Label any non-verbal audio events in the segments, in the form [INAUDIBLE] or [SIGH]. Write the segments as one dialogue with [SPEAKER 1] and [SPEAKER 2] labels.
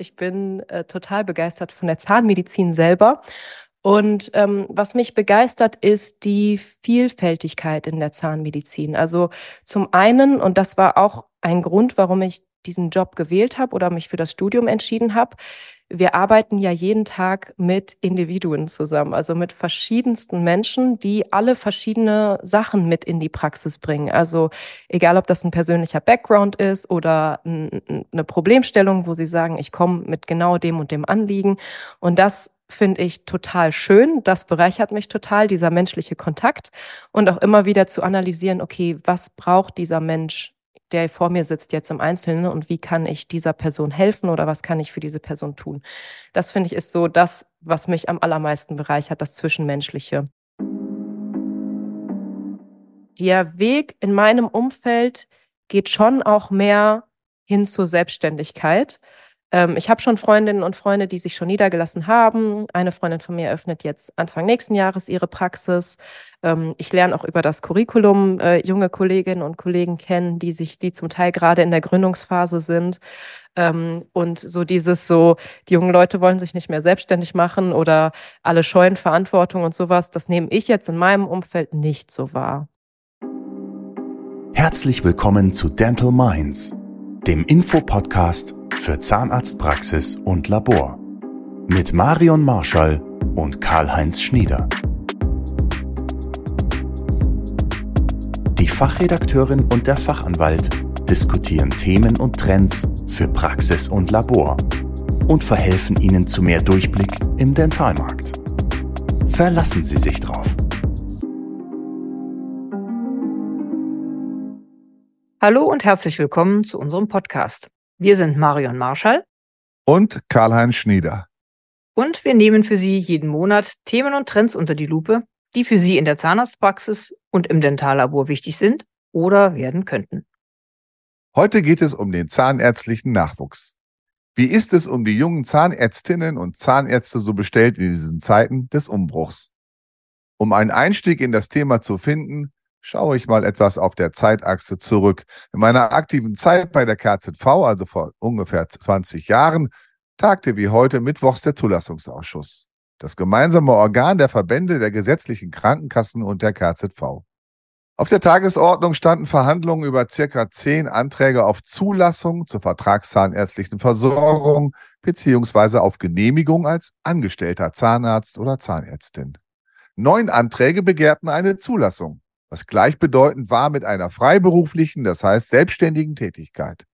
[SPEAKER 1] Ich bin äh, total begeistert von der Zahnmedizin selber. Und ähm, was mich begeistert, ist die Vielfältigkeit in der Zahnmedizin. Also zum einen, und das war auch ein Grund, warum ich diesen Job gewählt habe oder mich für das Studium entschieden habe, wir arbeiten ja jeden Tag mit Individuen zusammen, also mit verschiedensten Menschen, die alle verschiedene Sachen mit in die Praxis bringen. Also egal, ob das ein persönlicher Background ist oder eine Problemstellung, wo sie sagen, ich komme mit genau dem und dem Anliegen. Und das finde ich total schön. Das bereichert mich total, dieser menschliche Kontakt und auch immer wieder zu analysieren, okay, was braucht dieser Mensch der vor mir sitzt jetzt im Einzelnen und wie kann ich dieser Person helfen oder was kann ich für diese Person tun. Das finde ich ist so das, was mich am allermeisten bereichert, das Zwischenmenschliche. Der Weg in meinem Umfeld geht schon auch mehr hin zur Selbstständigkeit. Ähm, ich habe schon Freundinnen und Freunde, die sich schon niedergelassen haben. Eine Freundin von mir eröffnet jetzt Anfang nächsten Jahres ihre Praxis. Ähm, ich lerne auch über das Curriculum äh, junge Kolleginnen und Kollegen kennen, die sich, die zum Teil gerade in der Gründungsphase sind. Ähm, und so dieses so, die jungen Leute wollen sich nicht mehr selbstständig machen oder alle scheuen Verantwortung und sowas, das nehme ich jetzt in meinem Umfeld nicht so wahr.
[SPEAKER 2] Herzlich willkommen zu Dental Minds, dem Infopodcast für Zahnarztpraxis und Labor mit Marion Marschall und Karl-Heinz Schnieder. Die Fachredakteurin und der Fachanwalt diskutieren Themen und Trends für Praxis und Labor und verhelfen Ihnen zu mehr Durchblick im Dentalmarkt. Verlassen Sie sich drauf.
[SPEAKER 3] Hallo und herzlich willkommen zu unserem Podcast. Wir sind Marion Marschall
[SPEAKER 4] und Karl-Heinz Schnieder.
[SPEAKER 3] Und wir nehmen für Sie jeden Monat Themen und Trends unter die Lupe, die für Sie in der Zahnarztpraxis und im Dentallabor wichtig sind oder werden könnten.
[SPEAKER 4] Heute geht es um den zahnärztlichen Nachwuchs. Wie ist es um die jungen Zahnärztinnen und Zahnärzte so bestellt in diesen Zeiten des Umbruchs? Um einen Einstieg in das Thema zu finden, schaue ich mal etwas auf der Zeitachse zurück. In meiner aktiven Zeit bei der KZV, also vor ungefähr 20 Jahren, tagte wie heute Mittwochs der Zulassungsausschuss, das gemeinsame Organ der Verbände der gesetzlichen Krankenkassen und der KZV. Auf der Tagesordnung standen Verhandlungen über circa zehn Anträge auf Zulassung zur vertragszahnärztlichen Versorgung beziehungsweise auf Genehmigung als angestellter Zahnarzt oder Zahnärztin. Neun Anträge begehrten eine Zulassung was gleichbedeutend war mit einer freiberuflichen, das heißt selbstständigen Tätigkeit.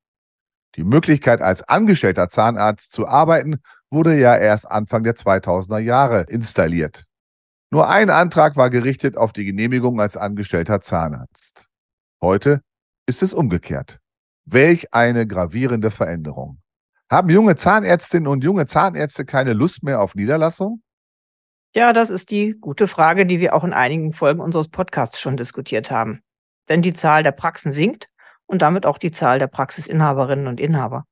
[SPEAKER 4] Die Möglichkeit, als angestellter Zahnarzt zu arbeiten, wurde ja erst Anfang der 2000er Jahre installiert. Nur ein Antrag war gerichtet auf die Genehmigung als angestellter Zahnarzt. Heute ist es umgekehrt. Welch eine gravierende Veränderung. Haben junge Zahnärztinnen und junge Zahnärzte keine Lust mehr auf Niederlassung?
[SPEAKER 3] Ja, das ist die gute Frage, die wir auch in einigen Folgen unseres Podcasts schon diskutiert haben. Denn die Zahl der Praxen sinkt und damit auch die Zahl der Praxisinhaberinnen und Inhaber.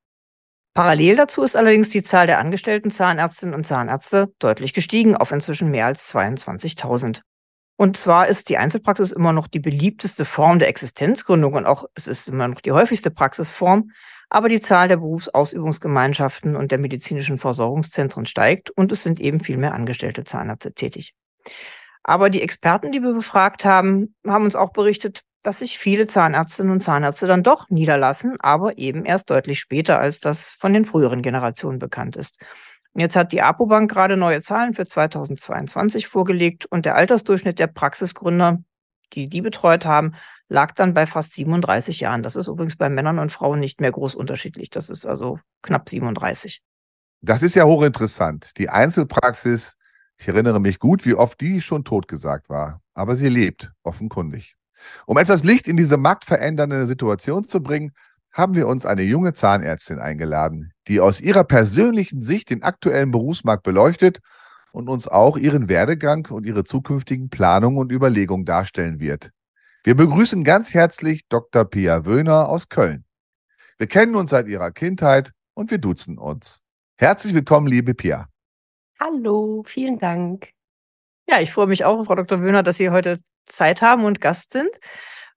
[SPEAKER 3] Parallel dazu ist allerdings die Zahl der angestellten Zahnärztinnen und Zahnärzte deutlich gestiegen auf inzwischen mehr als 22.000. Und zwar ist die Einzelpraxis immer noch die beliebteste Form der Existenzgründung und auch es ist immer noch die häufigste Praxisform aber die Zahl der Berufsausübungsgemeinschaften und der medizinischen Versorgungszentren steigt und es sind eben viel mehr angestellte Zahnärzte tätig. Aber die Experten, die wir befragt haben, haben uns auch berichtet, dass sich viele Zahnärztinnen und Zahnärzte dann doch niederlassen, aber eben erst deutlich später, als das von den früheren Generationen bekannt ist. Jetzt hat die APO-Bank gerade neue Zahlen für 2022 vorgelegt und der Altersdurchschnitt der Praxisgründer die die betreut haben, lag dann bei fast 37 Jahren. Das ist übrigens bei Männern und Frauen nicht mehr groß unterschiedlich. Das ist also knapp 37.
[SPEAKER 4] Das ist ja hochinteressant. Die Einzelpraxis, ich erinnere mich gut, wie oft die schon totgesagt war. Aber sie lebt, offenkundig. Um etwas Licht in diese marktverändernde Situation zu bringen, haben wir uns eine junge Zahnärztin eingeladen, die aus ihrer persönlichen Sicht den aktuellen Berufsmarkt beleuchtet und uns auch ihren Werdegang und ihre zukünftigen Planungen und Überlegungen darstellen wird. Wir begrüßen ganz herzlich Dr. Pia Wöhner aus Köln. Wir kennen uns seit ihrer Kindheit und wir duzen uns. Herzlich willkommen, liebe Pia.
[SPEAKER 1] Hallo, vielen Dank.
[SPEAKER 3] Ja, ich freue mich auch, Frau Dr. Wöhner, dass Sie heute Zeit haben und Gast sind.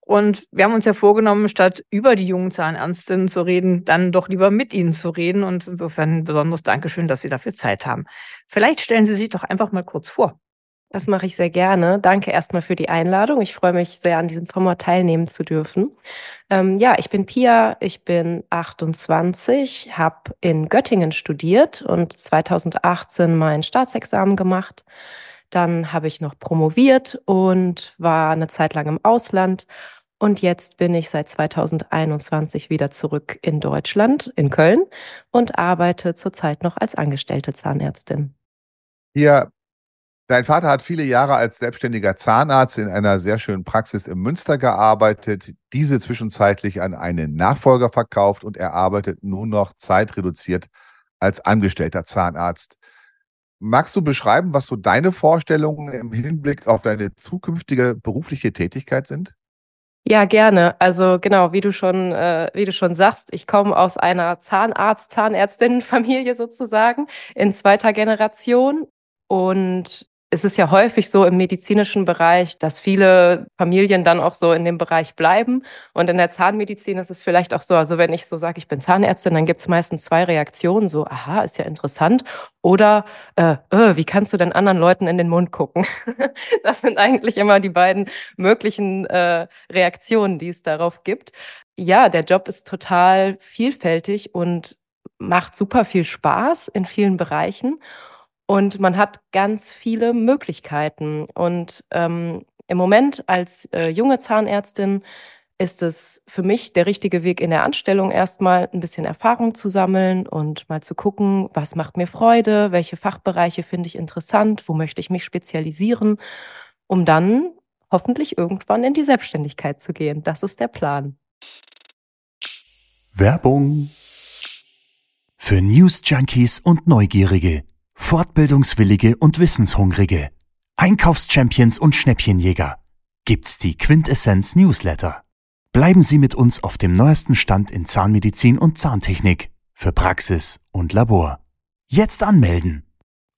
[SPEAKER 3] Und wir haben uns ja vorgenommen, statt über die jungen Zahnärztinnen zu reden, dann doch lieber mit ihnen zu reden. Und insofern ein besonderes Dankeschön, dass Sie dafür Zeit haben. Vielleicht stellen Sie sich doch einfach mal kurz vor.
[SPEAKER 1] Das mache ich sehr gerne. Danke erstmal für die Einladung. Ich freue mich sehr, an diesem Format teilnehmen zu dürfen. Ähm, ja, ich bin Pia, ich bin 28, habe in Göttingen studiert und 2018 mein Staatsexamen gemacht. Dann habe ich noch promoviert und war eine Zeit lang im Ausland. Und jetzt bin ich seit 2021 wieder zurück in Deutschland, in Köln und arbeite zurzeit noch als angestellte Zahnärztin.
[SPEAKER 4] Ja, Dein Vater hat viele Jahre als selbstständiger Zahnarzt in einer sehr schönen Praxis in Münster gearbeitet, diese zwischenzeitlich an einen Nachfolger verkauft und er arbeitet nun noch zeitreduziert als angestellter Zahnarzt. Magst du beschreiben, was so deine Vorstellungen im Hinblick auf deine zukünftige berufliche Tätigkeit sind?
[SPEAKER 1] Ja, gerne. Also genau, wie du schon, äh, wie du schon sagst, ich komme aus einer Zahnarzt, Zahnärztinnenfamilie [LAUGHS] sozusagen in zweiter Generation und es ist ja häufig so im medizinischen Bereich, dass viele Familien dann auch so in dem Bereich bleiben. Und in der Zahnmedizin ist es vielleicht auch so, also wenn ich so sage, ich bin Zahnärztin, dann gibt es meistens zwei Reaktionen, so, aha, ist ja interessant. Oder, äh, äh, wie kannst du denn anderen Leuten in den Mund gucken? [LAUGHS] das sind eigentlich immer die beiden möglichen äh, Reaktionen, die es darauf gibt. Ja, der Job ist total vielfältig und macht super viel Spaß in vielen Bereichen. Und man hat ganz viele Möglichkeiten. Und ähm, im Moment als äh, junge Zahnärztin ist es für mich der richtige Weg in der Anstellung, erstmal ein bisschen Erfahrung zu sammeln und mal zu gucken, was macht mir Freude, welche Fachbereiche finde ich interessant, wo möchte ich mich spezialisieren, um dann hoffentlich irgendwann in die Selbstständigkeit zu gehen. Das ist der Plan.
[SPEAKER 2] Werbung für News Junkies und Neugierige. Fortbildungswillige und Wissenshungrige, Einkaufschampions und Schnäppchenjäger gibt's die Quintessenz Newsletter. Bleiben Sie mit uns auf dem neuesten Stand in Zahnmedizin und Zahntechnik für Praxis und Labor. Jetzt anmelden.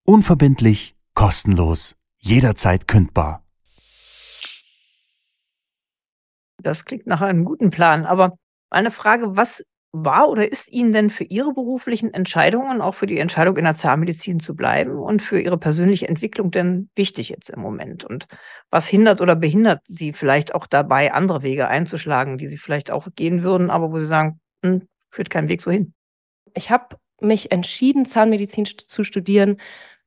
[SPEAKER 2] Unverbindlich, kostenlos, jederzeit kündbar.
[SPEAKER 3] Das klingt nach einem guten Plan, aber eine Frage, was war oder ist Ihnen denn für Ihre beruflichen Entscheidungen, auch für die Entscheidung in der Zahnmedizin zu bleiben und für Ihre persönliche Entwicklung denn wichtig jetzt im Moment? Und was hindert oder behindert Sie vielleicht auch dabei, andere Wege einzuschlagen, die Sie vielleicht auch gehen würden, aber wo Sie sagen, hm, führt kein Weg so hin?
[SPEAKER 1] Ich habe mich entschieden, Zahnmedizin zu studieren,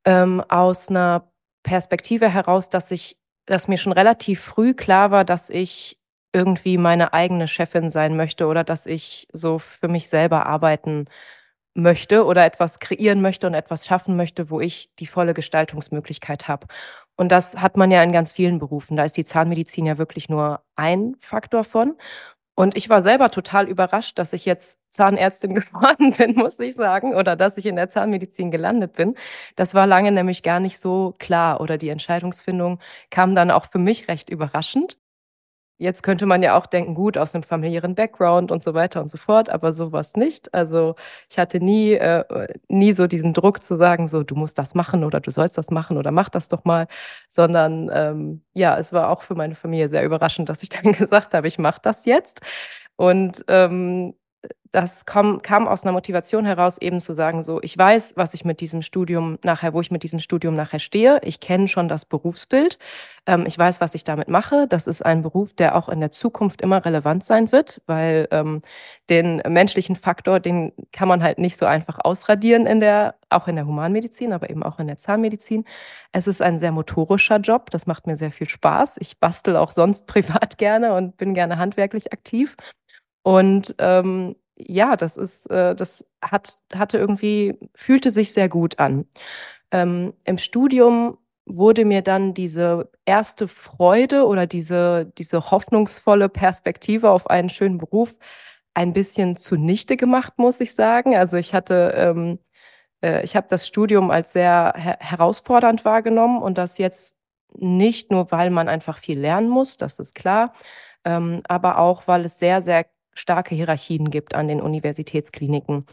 [SPEAKER 1] ähm, aus einer Perspektive heraus, dass ich, dass mir schon relativ früh klar war, dass ich irgendwie meine eigene Chefin sein möchte oder dass ich so für mich selber arbeiten möchte oder etwas kreieren möchte und etwas schaffen möchte, wo ich die volle Gestaltungsmöglichkeit habe. Und das hat man ja in ganz vielen Berufen. Da ist die Zahnmedizin ja wirklich nur ein Faktor von. Und ich war selber total überrascht, dass ich jetzt Zahnärztin [LAUGHS] geworden bin, muss ich sagen, oder dass ich in der Zahnmedizin gelandet bin. Das war lange nämlich gar nicht so klar oder die Entscheidungsfindung kam dann auch für mich recht überraschend. Jetzt könnte man ja auch denken, gut, aus einem familiären Background und so weiter und so fort, aber sowas nicht. Also ich hatte nie, äh, nie so diesen Druck zu sagen, so du musst das machen oder du sollst das machen oder mach das doch mal, sondern ähm, ja, es war auch für meine Familie sehr überraschend, dass ich dann [LAUGHS] gesagt habe, ich mache das jetzt. Und ähm, das kam, kam aus einer Motivation heraus, eben zu sagen, so, ich weiß, was ich mit diesem Studium nachher, wo ich mit diesem Studium nachher stehe. Ich kenne schon das Berufsbild. Ähm, ich weiß, was ich damit mache. Das ist ein Beruf, der auch in der Zukunft immer relevant sein wird, weil ähm, den menschlichen Faktor, den kann man halt nicht so einfach ausradieren in der, auch in der Humanmedizin, aber eben auch in der Zahnmedizin. Es ist ein sehr motorischer Job. Das macht mir sehr viel Spaß. Ich bastel auch sonst [LAUGHS] privat gerne und bin gerne handwerklich aktiv. Und ähm, ja, das ist, äh, das hat, hatte irgendwie, fühlte sich sehr gut an. Ähm, Im Studium wurde mir dann diese erste Freude oder diese, diese hoffnungsvolle Perspektive auf einen schönen Beruf ein bisschen zunichte gemacht, muss ich sagen. Also ich hatte, ähm, äh, ich habe das Studium als sehr her herausfordernd wahrgenommen und das jetzt nicht nur, weil man einfach viel lernen muss, das ist klar, ähm, aber auch, weil es sehr, sehr starke Hierarchien gibt an den Universitätskliniken.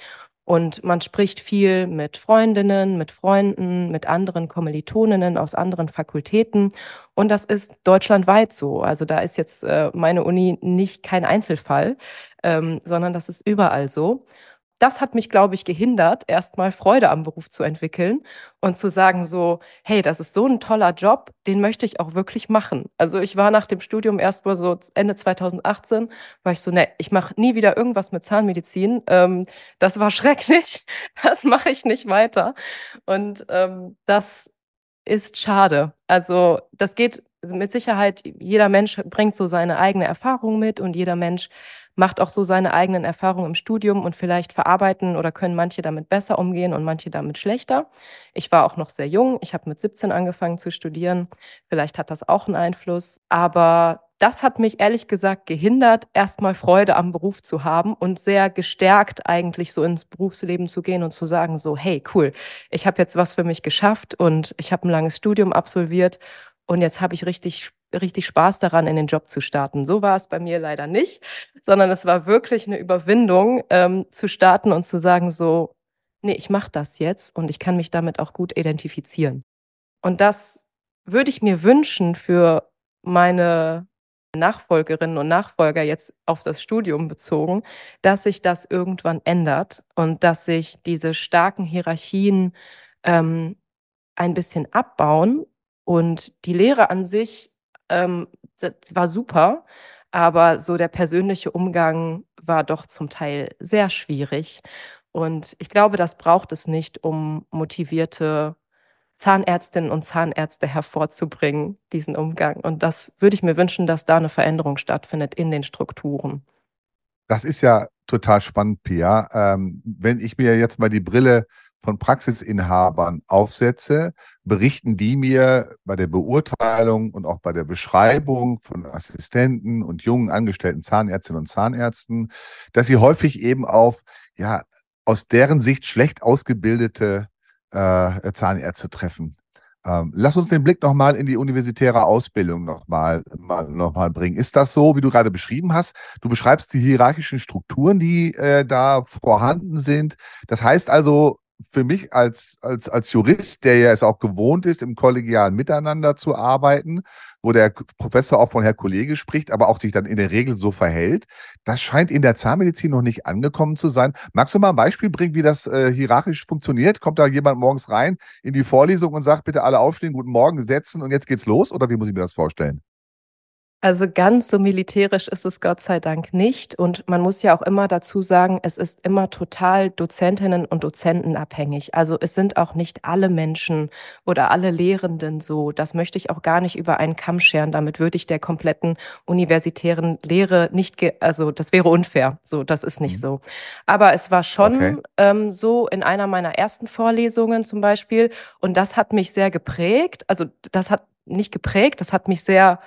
[SPEAKER 1] Und man spricht viel mit Freundinnen, mit Freunden, mit anderen Kommilitoninnen aus anderen Fakultäten. Und das ist deutschlandweit so. Also da ist jetzt äh, meine Uni nicht kein Einzelfall, ähm, sondern das ist überall so das hat mich, glaube ich, gehindert, erstmal Freude am Beruf zu entwickeln und zu sagen so, hey, das ist so ein toller Job, den möchte ich auch wirklich machen. Also ich war nach dem Studium erst mal so Ende 2018, war ich so, ne, ich mache nie wieder irgendwas mit Zahnmedizin. Ähm, das war [LAUGHS] schrecklich, das mache ich nicht weiter. Und ähm, das ist schade. Also das geht mit Sicherheit, jeder Mensch bringt so seine eigene Erfahrung mit und jeder Mensch macht auch so seine eigenen Erfahrungen im Studium und vielleicht verarbeiten oder können manche damit besser umgehen und manche damit schlechter. Ich war auch noch sehr jung. Ich habe mit 17 angefangen zu studieren. Vielleicht hat das auch einen Einfluss. Aber das hat mich ehrlich gesagt gehindert, erstmal Freude am Beruf zu haben und sehr gestärkt eigentlich so ins Berufsleben zu gehen und zu sagen so, hey, cool, ich habe jetzt was für mich geschafft und ich habe ein langes Studium absolviert und jetzt habe ich richtig richtig Spaß daran, in den Job zu starten. So war es bei mir leider nicht, sondern es war wirklich eine Überwindung, ähm, zu starten und zu sagen, so, nee, ich mache das jetzt und ich kann mich damit auch gut identifizieren. Und das würde ich mir wünschen für meine Nachfolgerinnen und Nachfolger jetzt auf das Studium bezogen, dass sich das irgendwann ändert und dass sich diese starken Hierarchien ähm, ein bisschen abbauen und die Lehre an sich ähm, war super, aber so der persönliche Umgang war doch zum Teil sehr schwierig. Und ich glaube, das braucht es nicht, um motivierte Zahnärztinnen und Zahnärzte hervorzubringen, diesen Umgang. Und das würde ich mir wünschen, dass da eine Veränderung stattfindet in den Strukturen.
[SPEAKER 4] Das ist ja total spannend, Pia. Ähm, wenn ich mir jetzt mal die Brille von Praxisinhabern aufsetze, berichten die mir bei der Beurteilung und auch bei der Beschreibung von Assistenten und jungen angestellten Zahnärztinnen und Zahnärzten, dass sie häufig eben auf, ja, aus deren Sicht schlecht ausgebildete äh, Zahnärzte treffen. Ähm, lass uns den Blick nochmal in die universitäre Ausbildung nochmal mal, noch mal bringen. Ist das so, wie du gerade beschrieben hast? Du beschreibst die hierarchischen Strukturen, die äh, da vorhanden sind. Das heißt also, für mich als, als, als Jurist, der ja es auch gewohnt ist, im kollegialen Miteinander zu arbeiten, wo der Professor auch von Herr Kollege spricht, aber auch sich dann in der Regel so verhält, das scheint in der Zahnmedizin noch nicht angekommen zu sein. Magst du mal ein Beispiel bringen, wie das äh, hierarchisch funktioniert? Kommt da jemand morgens rein in die Vorlesung und sagt, bitte alle aufstehen, guten Morgen, setzen und jetzt geht's los? Oder wie muss ich mir das vorstellen?
[SPEAKER 1] Also ganz so militärisch ist es Gott sei Dank nicht. Und man muss ja auch immer dazu sagen, es ist immer total Dozentinnen und Dozenten abhängig. Also es sind auch nicht alle Menschen oder alle Lehrenden so. Das möchte ich auch gar nicht über einen Kamm scheren. Damit würde ich der kompletten universitären Lehre nicht, also das wäre unfair. So, das ist nicht mhm. so. Aber es war schon okay. ähm, so in einer meiner ersten Vorlesungen zum Beispiel. Und das hat mich sehr geprägt. Also das hat nicht geprägt, das hat mich sehr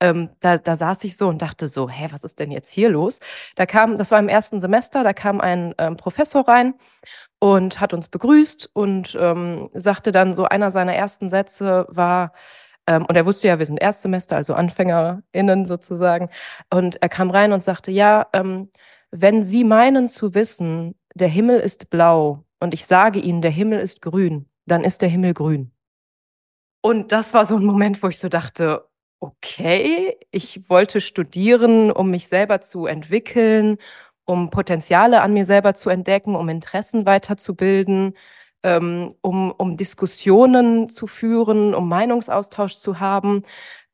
[SPEAKER 1] ähm, da, da saß ich so und dachte so, hä, was ist denn jetzt hier los? Da kam, das war im ersten Semester, da kam ein ähm, Professor rein und hat uns begrüßt und ähm, sagte dann so, einer seiner ersten Sätze war, ähm, und er wusste ja, wir sind Erstsemester, also AnfängerInnen sozusagen, und er kam rein und sagte, ja, ähm, wenn Sie meinen zu wissen, der Himmel ist blau und ich sage Ihnen, der Himmel ist grün, dann ist der Himmel grün. Und das war so ein Moment, wo ich so dachte, okay, ich wollte studieren, um mich selber zu entwickeln, um Potenziale an mir selber zu entdecken, um Interessen weiterzubilden, ähm, um, um Diskussionen zu führen, um Meinungsaustausch zu haben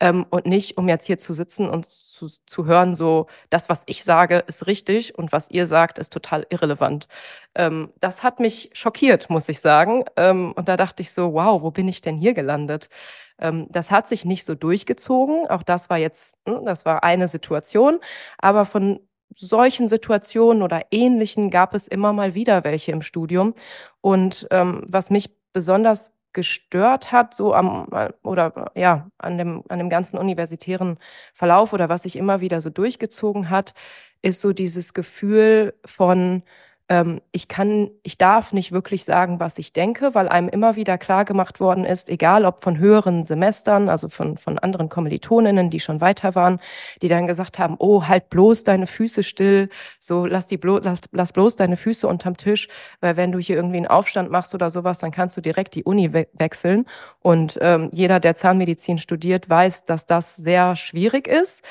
[SPEAKER 1] ähm, und nicht, um jetzt hier zu sitzen und zu, zu hören, so, das, was ich sage, ist richtig und was ihr sagt, ist total irrelevant. Ähm, das hat mich schockiert, muss ich sagen. Ähm, und da dachte ich so, wow, wo bin ich denn hier gelandet? Ähm, das hat sich nicht so durchgezogen. Auch das war jetzt, ne, das war eine Situation. Aber von solchen Situationen oder ähnlichen gab es immer mal wieder welche im Studium. Und ähm, was mich besonders gestört hat, so am äh, oder ja, an dem, an dem ganzen universitären Verlauf oder was sich immer wieder so durchgezogen hat, ist so dieses Gefühl von ähm, ich kann, ich darf nicht wirklich sagen, was ich denke, weil einem immer wieder klar gemacht worden ist, egal ob von höheren Semestern, also von, von anderen Kommilitoninnen, die schon weiter waren, die dann gesagt haben, oh, halt bloß deine Füße still, so lass die blo lass, lass bloß deine Füße unterm Tisch, weil wenn du hier irgendwie einen Aufstand machst oder sowas, dann kannst du direkt die Uni we wechseln. Und ähm, jeder, der Zahnmedizin studiert, weiß, dass das sehr schwierig ist.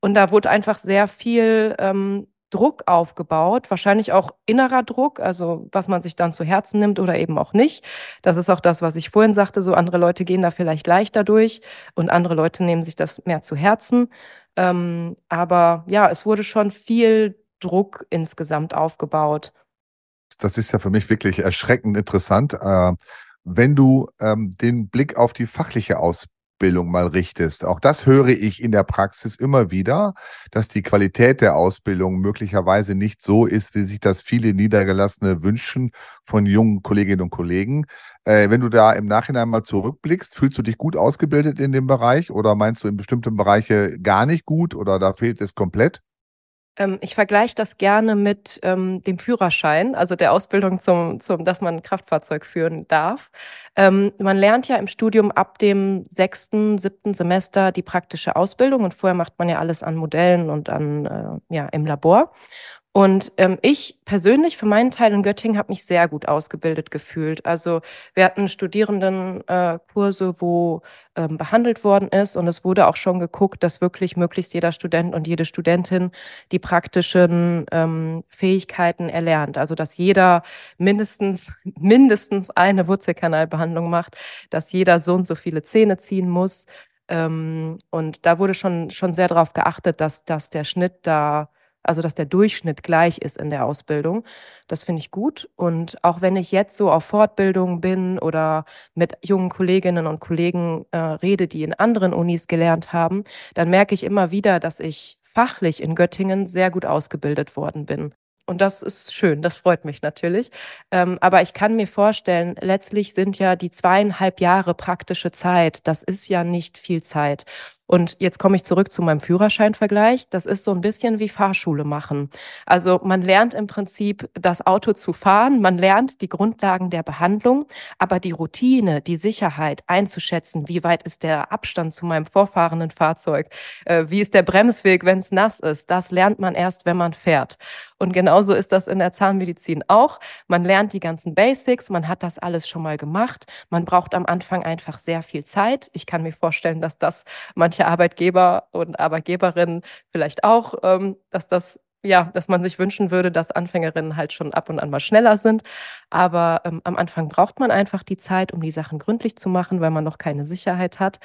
[SPEAKER 1] Und da wurde einfach sehr viel ähm, Druck aufgebaut, wahrscheinlich auch innerer Druck, also was man sich dann zu Herzen nimmt oder eben auch nicht. Das ist auch das, was ich vorhin sagte, so andere Leute gehen da vielleicht leichter durch und andere Leute nehmen sich das mehr zu Herzen. Ähm, aber ja, es wurde schon viel Druck insgesamt aufgebaut.
[SPEAKER 4] Das ist ja für mich wirklich erschreckend interessant. Äh, wenn du ähm, den Blick auf die fachliche Ausbildung Ausbildung mal richtest. Auch das höre ich in der Praxis immer wieder, dass die Qualität der Ausbildung möglicherweise nicht so ist, wie sich das viele Niedergelassene wünschen von jungen Kolleginnen und Kollegen. Äh, wenn du da im Nachhinein mal zurückblickst, fühlst du dich gut ausgebildet in dem Bereich oder meinst du in bestimmten Bereiche gar nicht gut oder da fehlt es komplett?
[SPEAKER 1] Ähm, ich vergleiche das gerne mit ähm, dem Führerschein, also der Ausbildung zum, zum, dass man ein Kraftfahrzeug führen darf. Ähm, man lernt ja im Studium ab dem sechsten, siebten Semester die praktische Ausbildung und vorher macht man ja alles an Modellen und an, äh, ja, im Labor. Und ähm, ich persönlich für meinen Teil in Göttingen habe mich sehr gut ausgebildet gefühlt. Also wir hatten Studierendenkurse, äh, wo ähm, behandelt worden ist und es wurde auch schon geguckt, dass wirklich möglichst jeder Student und jede Studentin die praktischen ähm, Fähigkeiten erlernt. Also dass jeder mindestens [LAUGHS] mindestens eine Wurzelkanalbehandlung macht, dass jeder so und so viele Zähne ziehen muss. Ähm, und da wurde schon schon sehr darauf geachtet, dass dass der Schnitt da also dass der Durchschnitt gleich ist in der Ausbildung. Das finde ich gut. Und auch wenn ich jetzt so auf Fortbildung bin oder mit jungen Kolleginnen und Kollegen äh, rede, die in anderen Unis gelernt haben, dann merke ich immer wieder, dass ich fachlich in Göttingen sehr gut ausgebildet worden bin. Und das ist schön, das freut mich natürlich. Ähm, aber ich kann mir vorstellen, letztlich sind ja die zweieinhalb Jahre praktische Zeit, das ist ja nicht viel Zeit. Und jetzt komme ich zurück zu meinem Führerscheinvergleich. Das ist so ein bisschen wie Fahrschule machen. Also man lernt im Prinzip das Auto zu fahren, man lernt die Grundlagen der Behandlung, aber die Routine, die Sicherheit einzuschätzen, wie weit ist der Abstand zu meinem vorfahrenden Fahrzeug, äh, wie ist der Bremsweg, wenn es nass ist, das lernt man erst, wenn man fährt. Und genauso ist das in der Zahnmedizin auch. Man lernt die ganzen Basics, man hat das alles schon mal gemacht. Man braucht am Anfang einfach sehr viel Zeit. Ich kann mir vorstellen, dass das manche Arbeitgeber und Arbeitgeberinnen vielleicht auch, ähm, dass das ja, dass man sich wünschen würde, dass Anfängerinnen halt schon ab und an mal schneller sind. Aber ähm, am Anfang braucht man einfach die Zeit, um die Sachen gründlich zu machen, weil man noch keine Sicherheit hat.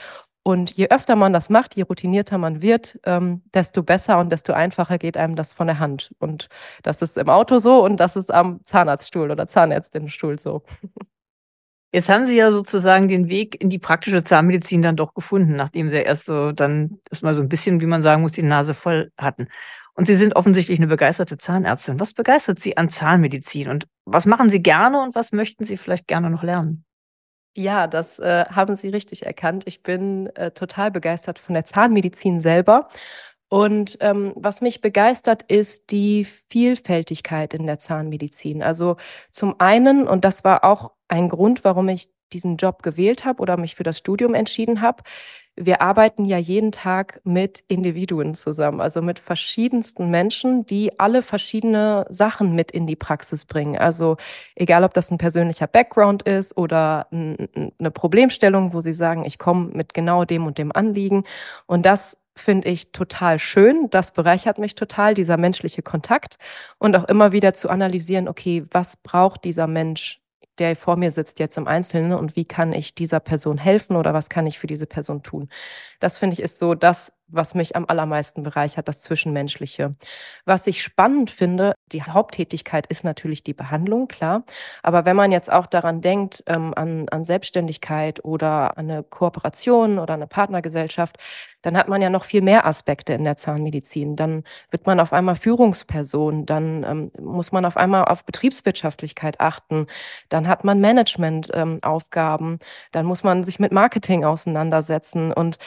[SPEAKER 1] Und je öfter man das macht, je routinierter man wird, ähm, desto besser und desto einfacher geht einem das von der Hand. Und das ist im Auto so und das ist am Zahnarztstuhl oder Zahnärztinnenstuhl so. [LAUGHS]
[SPEAKER 3] Jetzt haben Sie ja sozusagen den Weg in die praktische Zahnmedizin dann doch gefunden, nachdem Sie erst so dann erstmal so ein bisschen, wie man sagen muss, die Nase voll hatten. Und Sie sind offensichtlich eine begeisterte Zahnärztin. Was begeistert Sie an Zahnmedizin und was machen Sie gerne und was möchten Sie vielleicht gerne noch lernen?
[SPEAKER 1] Ja, das äh, haben Sie richtig erkannt. Ich bin äh, total begeistert von der Zahnmedizin selber. Und ähm, was mich begeistert, ist die Vielfältigkeit in der Zahnmedizin. Also zum einen, und das war auch ein Grund, warum ich diesen Job gewählt habe oder mich für das Studium entschieden habe, wir arbeiten ja jeden Tag mit Individuen zusammen, also mit verschiedensten Menschen, die alle verschiedene Sachen mit in die Praxis bringen. Also egal, ob das ein persönlicher Background ist oder eine Problemstellung, wo sie sagen, ich komme mit genau dem und dem Anliegen. Und das finde ich total schön. Das bereichert mich total, dieser menschliche Kontakt und auch immer wieder zu analysieren, okay, was braucht dieser Mensch der vor mir sitzt jetzt im Einzelnen und wie kann ich dieser Person helfen oder was kann ich für diese Person tun. Das finde ich ist so das, was mich am allermeisten bereichert, das Zwischenmenschliche. Was ich spannend finde, die Haupttätigkeit ist natürlich die Behandlung, klar. Aber wenn man jetzt auch daran denkt, ähm, an, an Selbstständigkeit oder an eine Kooperation oder eine Partnergesellschaft, dann hat man ja noch viel mehr Aspekte in der Zahnmedizin. Dann wird man auf einmal Führungsperson, dann ähm, muss man auf einmal auf Betriebswirtschaftlichkeit achten, dann hat man Managementaufgaben, ähm, dann muss man sich mit Marketing auseinandersetzen. Und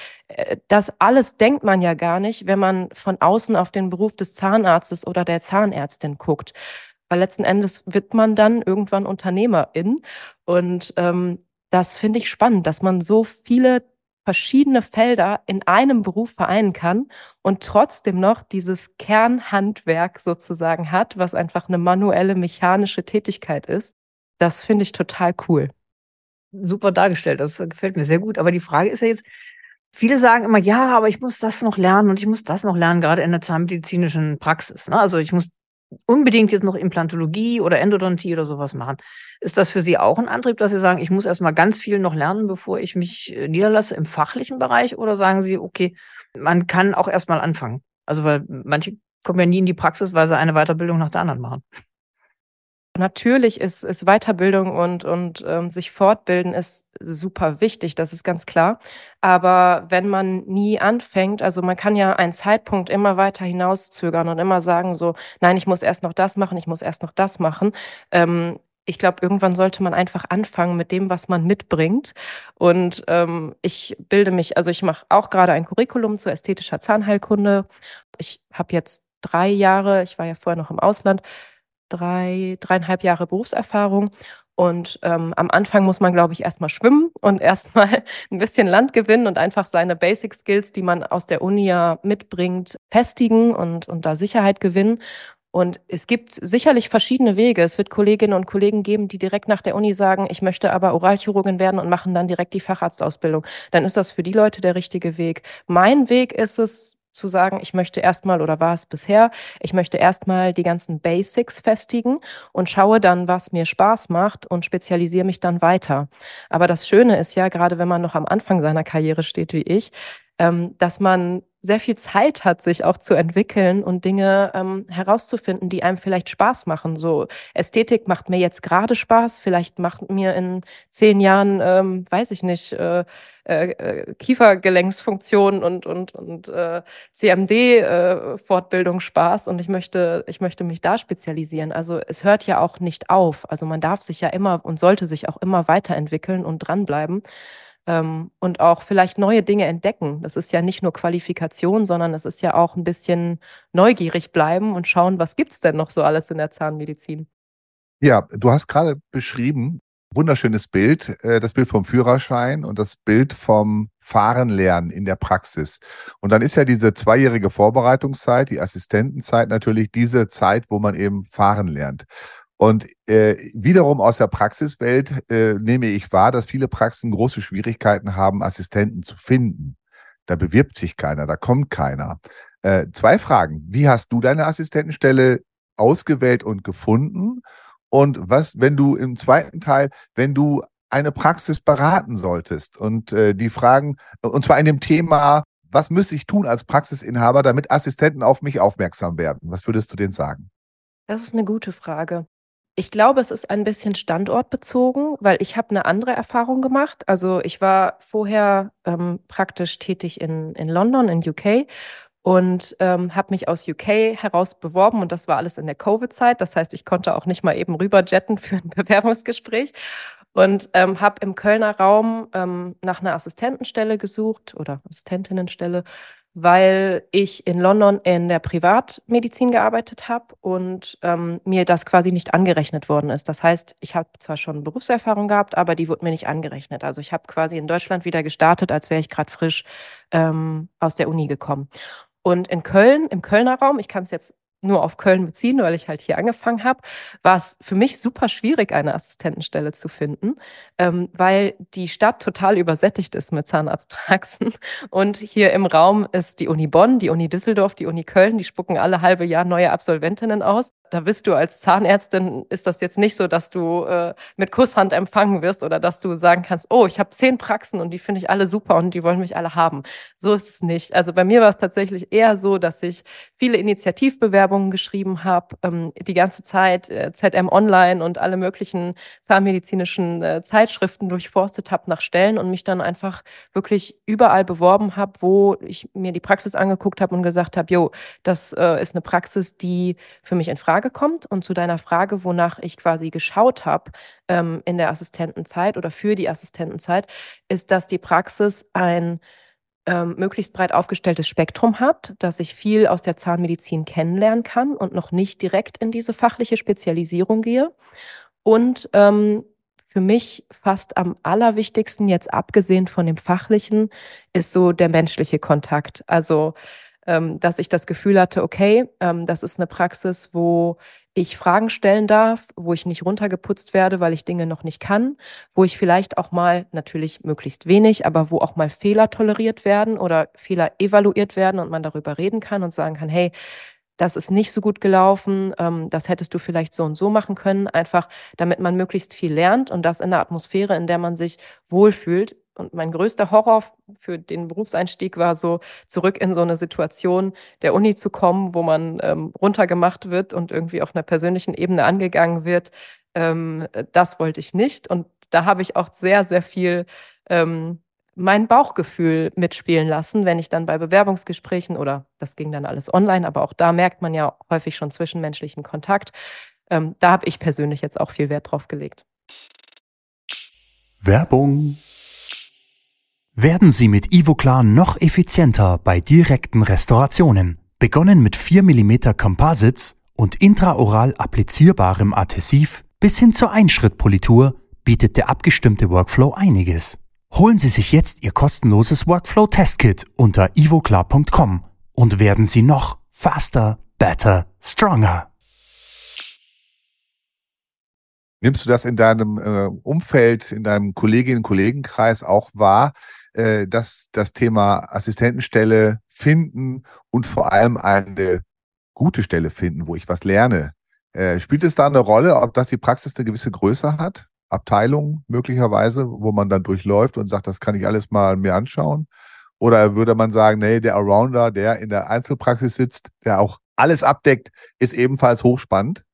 [SPEAKER 1] das alles denkt man ja gar nicht, wenn man von außen auf den Beruf des Zahnarztes oder der Zahnärztin guckt. weil letzten Endes wird man dann irgendwann Unternehmerin. Und ähm, das finde ich spannend, dass man so viele verschiedene Felder in einem Beruf vereinen kann und trotzdem noch dieses Kernhandwerk sozusagen hat, was einfach eine manuelle, mechanische Tätigkeit ist. Das finde ich total cool.
[SPEAKER 3] Super dargestellt, das gefällt mir sehr gut. Aber die Frage ist ja jetzt, viele sagen immer, ja, aber ich muss das noch lernen und ich muss das noch lernen, gerade in der zahnmedizinischen Praxis. Ne? Also ich muss unbedingt jetzt noch Implantologie oder Endodontie oder sowas machen. Ist das für Sie auch ein Antrieb, dass Sie sagen, ich muss erstmal ganz viel noch lernen, bevor ich mich äh, niederlasse im fachlichen Bereich? Oder sagen Sie, okay, man kann auch erstmal anfangen? Also, weil manche kommen ja nie in die Praxis, weil sie eine Weiterbildung nach der anderen machen.
[SPEAKER 1] Natürlich ist, ist Weiterbildung und, und ähm, sich fortbilden ist super wichtig, das ist ganz klar. Aber wenn man nie anfängt, also man kann ja einen Zeitpunkt immer weiter hinauszögern und immer sagen so, nein, ich muss erst noch das machen, ich muss erst noch das machen. Ähm, ich glaube, irgendwann sollte man einfach anfangen mit dem, was man mitbringt. Und ähm, ich bilde mich, also ich mache auch gerade ein Curriculum zur ästhetischer Zahnheilkunde. Ich habe jetzt drei Jahre, ich war ja vorher noch im Ausland, drei, dreieinhalb Jahre Berufserfahrung. Und ähm, am Anfang muss man, glaube ich, erstmal schwimmen und [LAUGHS] erstmal ein bisschen Land gewinnen und einfach seine Basic Skills, die man aus der Uni ja mitbringt, festigen und, und da Sicherheit gewinnen. Und es gibt sicherlich verschiedene Wege. Es wird Kolleginnen und Kollegen geben, die direkt nach der Uni sagen, ich möchte aber Oralchirurgin werden und machen dann direkt die Facharztausbildung. Dann ist das für die Leute der richtige Weg. Mein Weg ist es, zu sagen, ich möchte erstmal oder war es bisher, ich möchte erstmal die ganzen Basics festigen und schaue dann, was mir Spaß macht und spezialisiere mich dann weiter. Aber das Schöne ist ja, gerade wenn man noch am Anfang seiner Karriere steht wie ich, ähm, dass man sehr viel Zeit hat, sich auch zu entwickeln und Dinge ähm, herauszufinden, die einem vielleicht Spaß machen. So Ästhetik macht mir jetzt gerade Spaß, vielleicht macht mir in zehn Jahren, ähm, weiß ich nicht, äh, äh, äh Kiefergelenksfunktion und, und, und äh, CMD-Fortbildung äh, Spaß und ich möchte, ich möchte mich da spezialisieren. Also es hört ja auch nicht auf. Also man darf sich ja immer und sollte sich auch immer weiterentwickeln und dranbleiben ähm, und auch vielleicht neue Dinge entdecken. Das ist ja nicht nur Qualifikation, sondern es ist ja auch ein bisschen neugierig bleiben und schauen, was gibt es denn noch so alles in der Zahnmedizin.
[SPEAKER 4] Ja, du hast gerade beschrieben, wunderschönes Bild, äh, das Bild vom Führerschein und das Bild vom Fahrenlernen in der Praxis. Und dann ist ja diese zweijährige Vorbereitungszeit, die Assistentenzeit natürlich diese Zeit, wo man eben fahren lernt. Und äh, wiederum aus der Praxiswelt äh, nehme ich wahr, dass viele Praxen große Schwierigkeiten haben, Assistenten zu finden. Da bewirbt sich keiner, da kommt keiner. Äh, zwei Fragen. Wie hast du deine Assistentenstelle ausgewählt und gefunden? Und was, wenn du im zweiten Teil, wenn du eine Praxis beraten solltest und äh, die Fragen, und zwar in dem Thema, was müsste ich tun als Praxisinhaber, damit Assistenten auf mich aufmerksam werden? Was würdest du denen sagen?
[SPEAKER 1] Das ist eine gute Frage. Ich glaube, es ist ein bisschen standortbezogen, weil ich habe eine andere Erfahrung gemacht. Also ich war vorher ähm, praktisch tätig in, in London, in UK und ähm, habe mich aus UK heraus beworben und das war alles in der Covid-Zeit. Das heißt, ich konnte auch nicht mal eben rüberjetten für ein [LAUGHS] Bewerbungsgespräch und ähm, habe im Kölner Raum ähm, nach einer Assistentenstelle gesucht oder Assistentinnenstelle weil ich in London in der Privatmedizin gearbeitet habe und ähm, mir das quasi nicht angerechnet worden ist. Das heißt, ich habe zwar schon Berufserfahrung gehabt, aber die wurde mir nicht angerechnet. Also ich habe quasi in Deutschland wieder gestartet, als wäre ich gerade frisch ähm, aus der Uni gekommen. Und in Köln, im Kölner Raum, ich kann es jetzt nur auf Köln beziehen, weil ich halt hier angefangen habe, war es für mich super schwierig, eine Assistentenstelle zu finden, ähm, weil die Stadt total übersättigt ist mit Zahnarztpraxen. [LAUGHS] Und hier im Raum ist die Uni Bonn, die Uni Düsseldorf, die Uni Köln, die spucken alle halbe Jahr neue Absolventinnen aus. Da bist du als Zahnärztin, ist das jetzt nicht so, dass du äh, mit Kusshand empfangen wirst oder dass du sagen kannst, oh, ich habe zehn Praxen und die finde ich alle super und die wollen mich alle haben. So ist es nicht. Also bei mir war es tatsächlich eher so, dass ich viele Initiativbewerbungen geschrieben habe, ähm, die ganze Zeit äh, ZM Online und alle möglichen zahnmedizinischen äh, Zeitschriften durchforstet habe nach Stellen und mich dann einfach wirklich überall beworben habe, wo ich mir die Praxis angeguckt habe und gesagt habe, jo, das äh, ist eine Praxis, die für mich in Frage Frage kommt und zu deiner Frage, wonach ich quasi geschaut habe ähm, in der Assistentenzeit oder für die Assistentenzeit, ist, dass die Praxis ein ähm, möglichst breit aufgestelltes Spektrum hat, dass ich viel aus der Zahnmedizin kennenlernen kann und noch nicht direkt in diese fachliche Spezialisierung gehe. Und ähm, für mich fast am allerwichtigsten, jetzt abgesehen von dem fachlichen, ist so der menschliche Kontakt. Also, ähm, dass ich das Gefühl hatte, okay, ähm, das ist eine Praxis, wo ich Fragen stellen darf, wo ich nicht runtergeputzt werde, weil ich Dinge noch nicht kann, wo ich vielleicht auch mal, natürlich möglichst wenig, aber wo auch mal Fehler toleriert werden oder Fehler evaluiert werden und man darüber reden kann und sagen kann, hey, das ist nicht so gut gelaufen, ähm, das hättest du vielleicht so und so machen können, einfach damit man möglichst viel lernt und das in der Atmosphäre, in der man sich wohlfühlt. Und mein größter Horror für den Berufseinstieg war so, zurück in so eine Situation der Uni zu kommen, wo man ähm, runtergemacht wird und irgendwie auf einer persönlichen Ebene angegangen wird. Ähm, das wollte ich nicht. Und da habe ich auch sehr, sehr viel ähm, mein Bauchgefühl mitspielen lassen, wenn ich dann bei Bewerbungsgesprächen oder das ging dann alles online, aber auch da merkt man ja häufig schon zwischenmenschlichen Kontakt. Ähm, da habe ich persönlich jetzt auch viel Wert drauf gelegt.
[SPEAKER 2] Werbung. Werden Sie mit Ivoclar noch effizienter bei direkten Restaurationen. Begonnen mit 4 mm Composites und intraoral applizierbarem Adhesiv bis hin zur Einschrittpolitur bietet der abgestimmte Workflow einiges. Holen Sie sich jetzt Ihr kostenloses Workflow Testkit unter ivoclar.com und werden Sie noch faster, better, stronger.
[SPEAKER 4] Nimmst du das in deinem äh, Umfeld, in deinem Kolleginnen- und Kollegenkreis auch wahr, äh, dass das Thema Assistentenstelle finden und vor allem eine gute Stelle finden, wo ich was lerne? Äh, spielt es da eine Rolle, ob das die Praxis eine gewisse Größe hat? Abteilung möglicherweise, wo man dann durchläuft und sagt, das kann ich alles mal mir anschauen? Oder würde man sagen, nee, der Arounder, der in der Einzelpraxis sitzt, der auch alles abdeckt, ist ebenfalls hochspannend?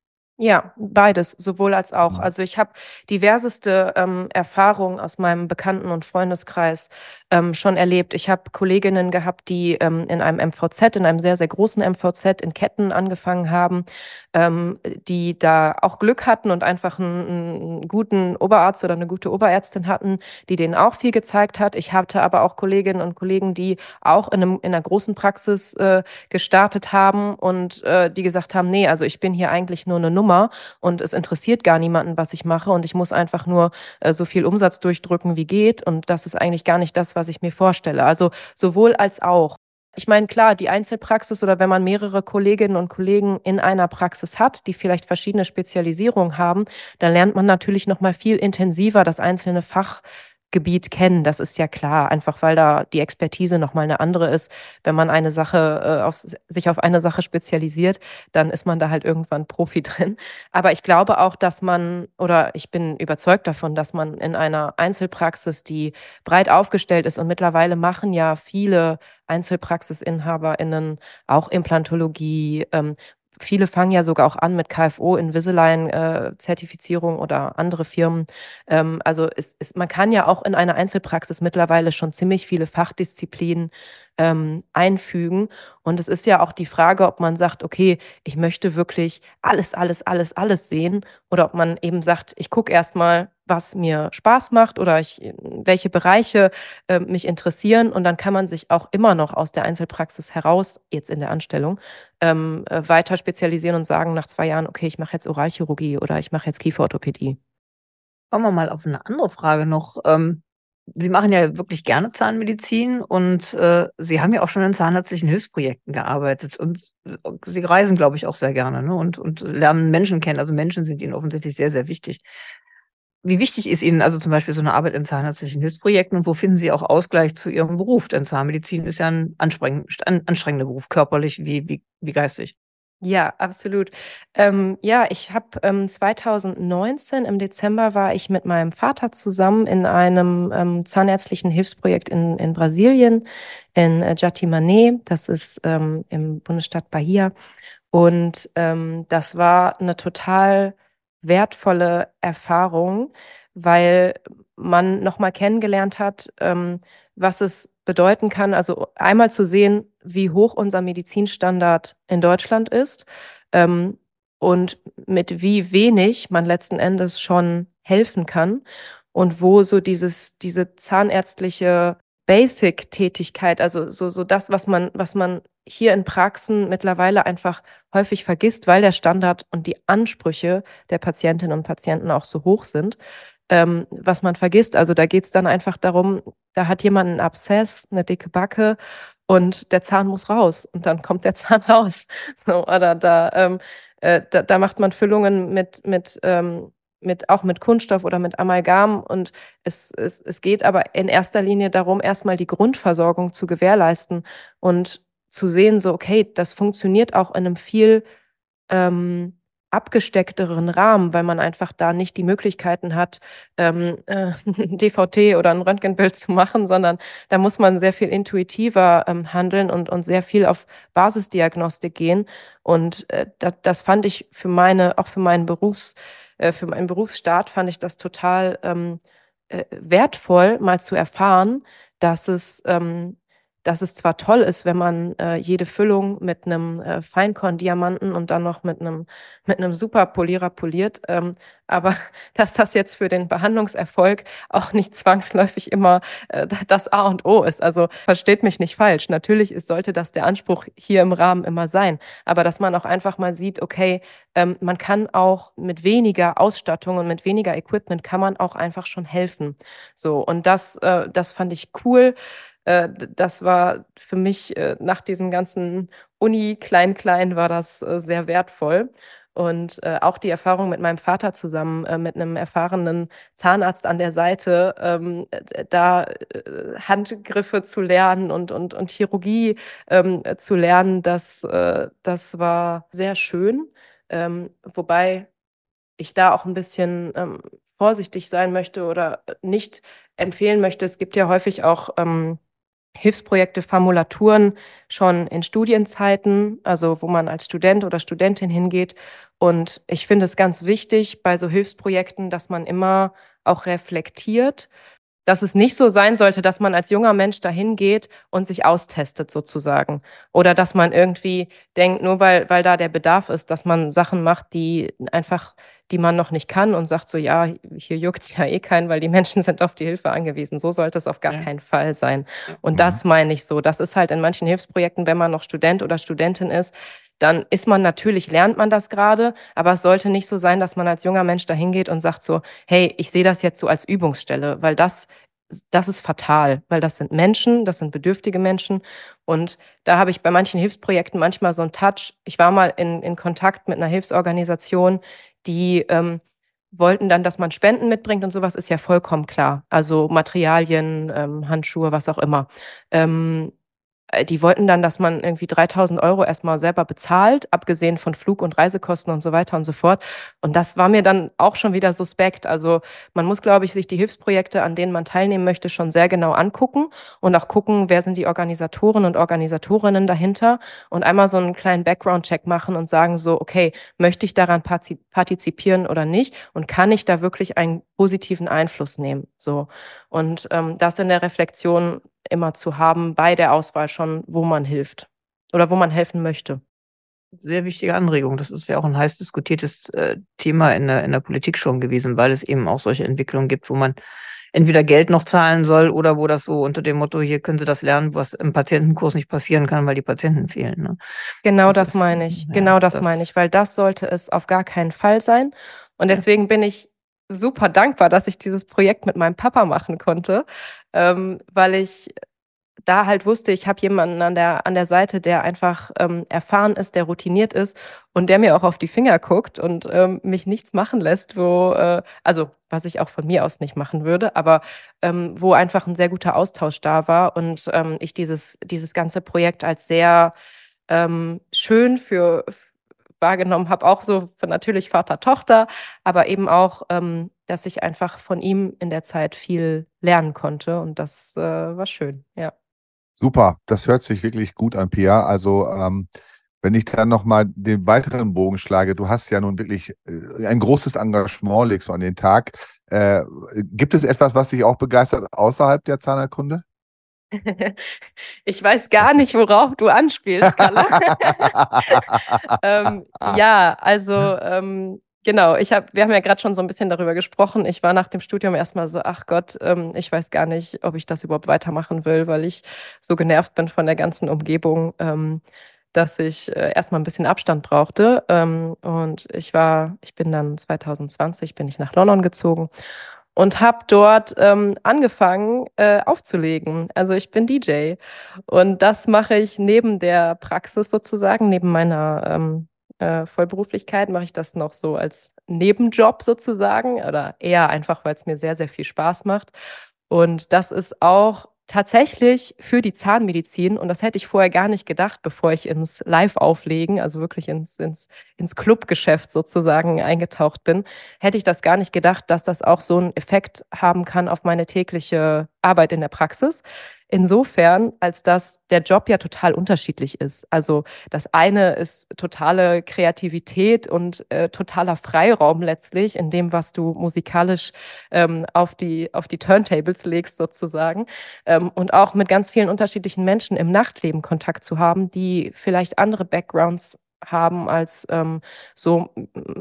[SPEAKER 1] Ja, beides, sowohl als auch. Also ich habe diverseste ähm, Erfahrungen aus meinem Bekannten- und Freundeskreis ähm, schon erlebt. Ich habe Kolleginnen gehabt, die ähm, in einem MVZ, in einem sehr, sehr großen MVZ in Ketten angefangen haben, ähm, die da auch Glück hatten und einfach einen, einen, guten Oberarzt oder eine gute Oberärztin hatten, die denen auch viel gezeigt hat. Ich hatte aber auch Kolleginnen und Kollegen, die auch in, einem, in einer großen Praxis äh, gestartet haben und äh, die gesagt haben, nee, also ich bin hier eigentlich nur eine Nummer und es interessiert gar niemanden, was ich mache und ich muss einfach nur äh, so viel Umsatz durchdrücken, wie geht und das ist eigentlich gar nicht das, was ich mir vorstelle. Also sowohl als auch. Ich meine, klar, die Einzelpraxis oder wenn man mehrere Kolleginnen und Kollegen in einer Praxis hat, die vielleicht verschiedene Spezialisierungen haben, dann lernt man natürlich noch mal viel intensiver das einzelne Fach Gebiet kennen. Das ist ja klar, einfach weil da die Expertise nochmal eine andere ist. Wenn man eine Sache äh, auf, sich auf eine Sache spezialisiert, dann ist man da halt irgendwann Profi [LAUGHS] drin. Aber ich glaube auch, dass man, oder ich bin überzeugt davon, dass man in einer Einzelpraxis, die breit aufgestellt ist und mittlerweile machen ja viele EinzelpraxisinhaberInnen auch Implantologie, ähm, viele fangen ja sogar auch an mit KFO, Invisalign-Zertifizierung äh, oder andere Firmen. Ähm, also es, es, man kann ja auch in einer Einzelpraxis mittlerweile schon ziemlich viele Fachdisziplinen ähm, einfügen. Und es ist ja auch die Frage, ob man sagt, okay, ich möchte wirklich alles, alles, alles, alles sehen oder ob man eben sagt, ich gucke erstmal, was mir Spaß macht oder ich, welche Bereiche äh, mich interessieren. Und dann kann man sich auch immer noch aus der Einzelpraxis heraus, jetzt in der Anstellung, ähm, äh, weiter spezialisieren und sagen nach zwei Jahren, okay, ich mache jetzt Oralchirurgie oder ich mache jetzt Kieferorthopädie.
[SPEAKER 3] Kommen wir mal auf eine andere Frage noch. Ähm, Sie machen ja wirklich gerne Zahnmedizin und äh, Sie haben ja auch schon in zahnärztlichen Hilfsprojekten gearbeitet und äh, Sie reisen, glaube ich, auch sehr gerne ne? und, und lernen Menschen kennen. Also Menschen sind Ihnen offensichtlich sehr, sehr wichtig. Wie wichtig ist Ihnen also zum Beispiel so eine Arbeit in zahnärztlichen Hilfsprojekten und wo finden Sie auch Ausgleich zu Ihrem Beruf? Denn Zahnmedizin ist ja ein anstrengender Beruf, körperlich wie, wie, wie geistig.
[SPEAKER 1] Ja, absolut. Ähm, ja, ich habe ähm, 2019 im Dezember war ich mit meinem Vater zusammen in einem ähm, zahnärztlichen Hilfsprojekt in, in Brasilien, in äh, Jatimané. Das ist ähm, im Bundesstaat Bahia. Und ähm, das war eine total wertvolle Erfahrung, weil man nochmal kennengelernt hat, ähm, was es bedeuten kann. Also einmal zu sehen, wie hoch unser Medizinstandard in Deutschland ist ähm, und mit wie wenig man letzten Endes schon helfen kann und wo so dieses, diese zahnärztliche Basic-Tätigkeit, also so, so das, was man, was man hier in Praxen mittlerweile einfach häufig vergisst, weil der Standard und die Ansprüche der Patientinnen und Patienten auch so hoch sind, ähm, was man vergisst. Also da geht es dann einfach darum, da hat jemand einen Abszess, eine dicke Backe und der Zahn muss raus und dann kommt der [LAUGHS] Zahn raus. So, oder da, ähm, äh, da, da, macht man Füllungen mit, mit, ähm, mit, auch mit Kunststoff oder mit Amalgam und es, es, es geht aber in erster Linie darum, erstmal die Grundversorgung zu gewährleisten und zu sehen, so, okay, das funktioniert auch in einem viel ähm, abgesteckteren Rahmen, weil man einfach da nicht die Möglichkeiten hat, ähm, äh, [LAUGHS] DVT oder ein Röntgenbild zu machen, sondern da muss man sehr viel intuitiver ähm, handeln und, und sehr viel auf Basisdiagnostik gehen. Und äh, das, das fand ich für meine, auch für meinen Berufs, äh, für meinen Berufsstart fand ich das total ähm, äh, wertvoll, mal zu erfahren, dass es ähm, dass es zwar toll ist, wenn man äh, jede Füllung mit einem äh, Feinkorn-Diamanten und dann noch mit einem mit einem Superpolierer poliert, ähm, aber [LAUGHS] dass das jetzt für den Behandlungserfolg auch nicht zwangsläufig immer äh, das A und O ist. Also versteht mich nicht falsch. Natürlich ist, sollte das der Anspruch hier im Rahmen immer sein, aber dass man auch einfach mal sieht, okay, ähm, man kann auch mit weniger Ausstattung und mit weniger Equipment kann man auch einfach schon helfen. So und das äh, das fand ich cool. Äh, das war für mich äh, nach diesem ganzen Uni Klein-Klein war das äh, sehr wertvoll. Und äh, auch die Erfahrung mit meinem Vater zusammen, äh, mit einem erfahrenen Zahnarzt an der Seite, ähm, da Handgriffe zu lernen und, und, und Chirurgie ähm, zu lernen, das, das war sehr schön. Ähm, wobei ich da auch ein bisschen ähm, vorsichtig sein möchte oder nicht empfehlen möchte. Es gibt ja häufig auch ähm, Hilfsprojekte, Formulaturen schon in Studienzeiten, also wo man als Student oder Studentin hingeht. Und ich finde es ganz wichtig bei so Hilfsprojekten, dass man immer auch reflektiert, dass es nicht so sein sollte, dass man als junger Mensch dahin geht und sich austestet sozusagen. Oder dass man irgendwie denkt, nur weil, weil da der Bedarf ist, dass man Sachen macht, die einfach die man noch nicht kann und sagt so, ja, hier juckt es ja eh keinen, weil die Menschen sind auf die Hilfe angewiesen. So sollte es auf gar ja. keinen Fall sein. Und mhm. das meine ich so. Das ist halt in manchen Hilfsprojekten, wenn man noch Student oder Studentin ist, dann ist man natürlich, lernt man das gerade, aber es sollte nicht so sein, dass man als junger Mensch dahin geht und sagt so, hey, ich sehe das jetzt so als Übungsstelle, weil das das ist fatal, weil das sind Menschen, das sind bedürftige Menschen. Und da habe ich bei manchen Hilfsprojekten manchmal so einen Touch. Ich war mal in, in Kontakt mit einer Hilfsorganisation, die ähm, wollten dann, dass man Spenden mitbringt und sowas ist ja vollkommen klar. Also Materialien, ähm, Handschuhe, was auch immer. Ähm, äh, die wollten dann, dass man irgendwie 3000 Euro erstmal selber bezahlt, abgesehen von Flug- und Reisekosten und so weiter und so fort. Und das war mir dann auch schon wieder suspekt. Also man muss, glaube ich, sich die Hilfsprojekte, an denen man teilnehmen möchte, schon sehr genau angucken und auch gucken, wer sind die Organisatoren und Organisatorinnen dahinter und einmal so einen kleinen Background-Check machen und sagen so, okay, möchte ich daran partizipieren oder nicht und kann ich da wirklich einen positiven Einfluss nehmen? So. Und ähm, das in der Reflexion immer zu haben bei der Auswahl schon, wo man hilft oder wo man helfen möchte.
[SPEAKER 3] Sehr wichtige Anregung. Das ist ja auch ein heiß diskutiertes äh, Thema in der, in der Politik schon gewesen, weil es eben auch solche Entwicklungen gibt, wo man entweder Geld noch zahlen soll oder wo das so unter dem Motto, hier können Sie das lernen, was im Patientenkurs nicht passieren kann, weil die Patienten fehlen. Ne?
[SPEAKER 1] Genau das, das ist, meine ich. Ja, genau das, das meine ich, weil das sollte es auf gar keinen Fall sein. Und deswegen ja. bin ich super dankbar, dass ich dieses Projekt mit meinem Papa machen konnte, ähm, weil ich da halt wusste, ich habe jemanden an der, an der Seite, der einfach ähm, erfahren ist, der routiniert ist und der mir auch auf die Finger guckt und ähm, mich nichts machen lässt, wo, äh, also was ich auch von mir aus nicht machen würde, aber ähm, wo einfach ein sehr guter Austausch da war und ähm, ich dieses, dieses ganze Projekt als sehr ähm, schön für, wahrgenommen habe, auch so natürlich Vater-Tochter, aber eben auch, ähm, dass ich einfach von ihm in der Zeit viel lernen konnte und das äh, war schön, ja.
[SPEAKER 4] Super, das hört sich wirklich gut an, Pia. Also ähm, wenn ich dann nochmal den weiteren Bogen schlage, du hast ja nun wirklich äh, ein großes Engagement, legst du an den Tag. Äh, gibt es etwas, was dich auch begeistert außerhalb der Zahnerkunde? [LAUGHS]
[SPEAKER 1] Ich weiß gar nicht, worauf du anspielst, Carla. [LAUGHS] ähm, [LAUGHS] ja, also ähm, Genau, ich hab, wir haben ja gerade schon so ein bisschen darüber gesprochen. Ich war nach dem Studium erstmal so, ach Gott, ähm, ich weiß gar nicht, ob ich das überhaupt weitermachen will, weil ich so genervt bin von der ganzen Umgebung, ähm, dass ich äh, erstmal ein bisschen Abstand brauchte. Ähm, und ich war, ich bin dann 2020, bin ich nach London gezogen und habe dort ähm, angefangen äh, aufzulegen. Also ich bin DJ und das mache ich neben der Praxis sozusagen, neben meiner ähm, äh, Vollberuflichkeit mache ich das noch so als Nebenjob sozusagen oder eher einfach, weil es mir sehr, sehr viel Spaß macht. Und das ist auch tatsächlich für die Zahnmedizin, und das hätte ich vorher gar nicht gedacht, bevor ich ins Live-Auflegen, also wirklich ins, ins, ins Clubgeschäft sozusagen eingetaucht bin, hätte ich das gar nicht gedacht, dass das auch so einen Effekt haben kann auf meine tägliche Arbeit in der Praxis. Insofern, als dass der Job ja total unterschiedlich ist. Also das eine ist totale Kreativität und äh, totaler Freiraum letztlich in dem, was du musikalisch ähm, auf, die, auf die Turntables legst sozusagen. Ähm, und auch mit ganz vielen unterschiedlichen Menschen im Nachtleben Kontakt zu haben, die vielleicht andere Backgrounds haben als ähm, so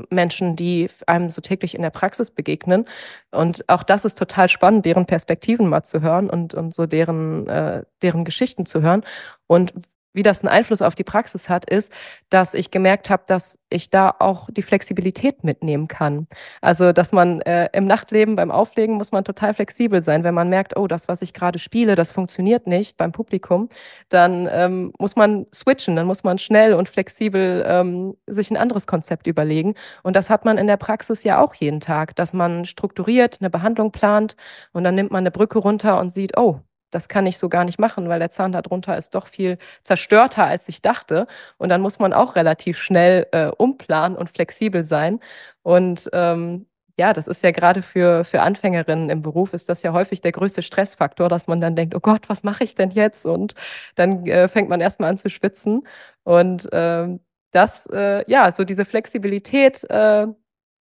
[SPEAKER 1] Menschen, die einem so täglich in der Praxis begegnen. Und auch das ist total spannend, deren Perspektiven mal zu hören und, und so deren, äh, deren Geschichten zu hören. Und wie das einen Einfluss auf die Praxis hat, ist, dass ich gemerkt habe, dass ich da auch die Flexibilität mitnehmen kann. Also, dass man äh, im Nachtleben beim Auflegen muss man total flexibel sein. Wenn man merkt, oh, das, was ich gerade spiele, das funktioniert nicht beim Publikum, dann ähm, muss man switchen, dann muss man schnell und flexibel ähm, sich ein anderes Konzept überlegen. Und das hat man in der Praxis ja auch jeden Tag, dass man strukturiert eine Behandlung plant und dann nimmt man eine Brücke runter und sieht, oh, das kann ich so gar nicht machen, weil der Zahn darunter ist doch viel zerstörter, als ich dachte. Und dann muss man auch relativ schnell äh, umplanen und flexibel sein. Und ähm, ja, das ist ja gerade für, für Anfängerinnen im Beruf, ist das ja häufig der größte Stressfaktor, dass man dann denkt, oh Gott, was mache ich denn jetzt? Und dann äh, fängt man erstmal an zu schwitzen. Und ähm, das, äh, ja, so diese Flexibilität äh,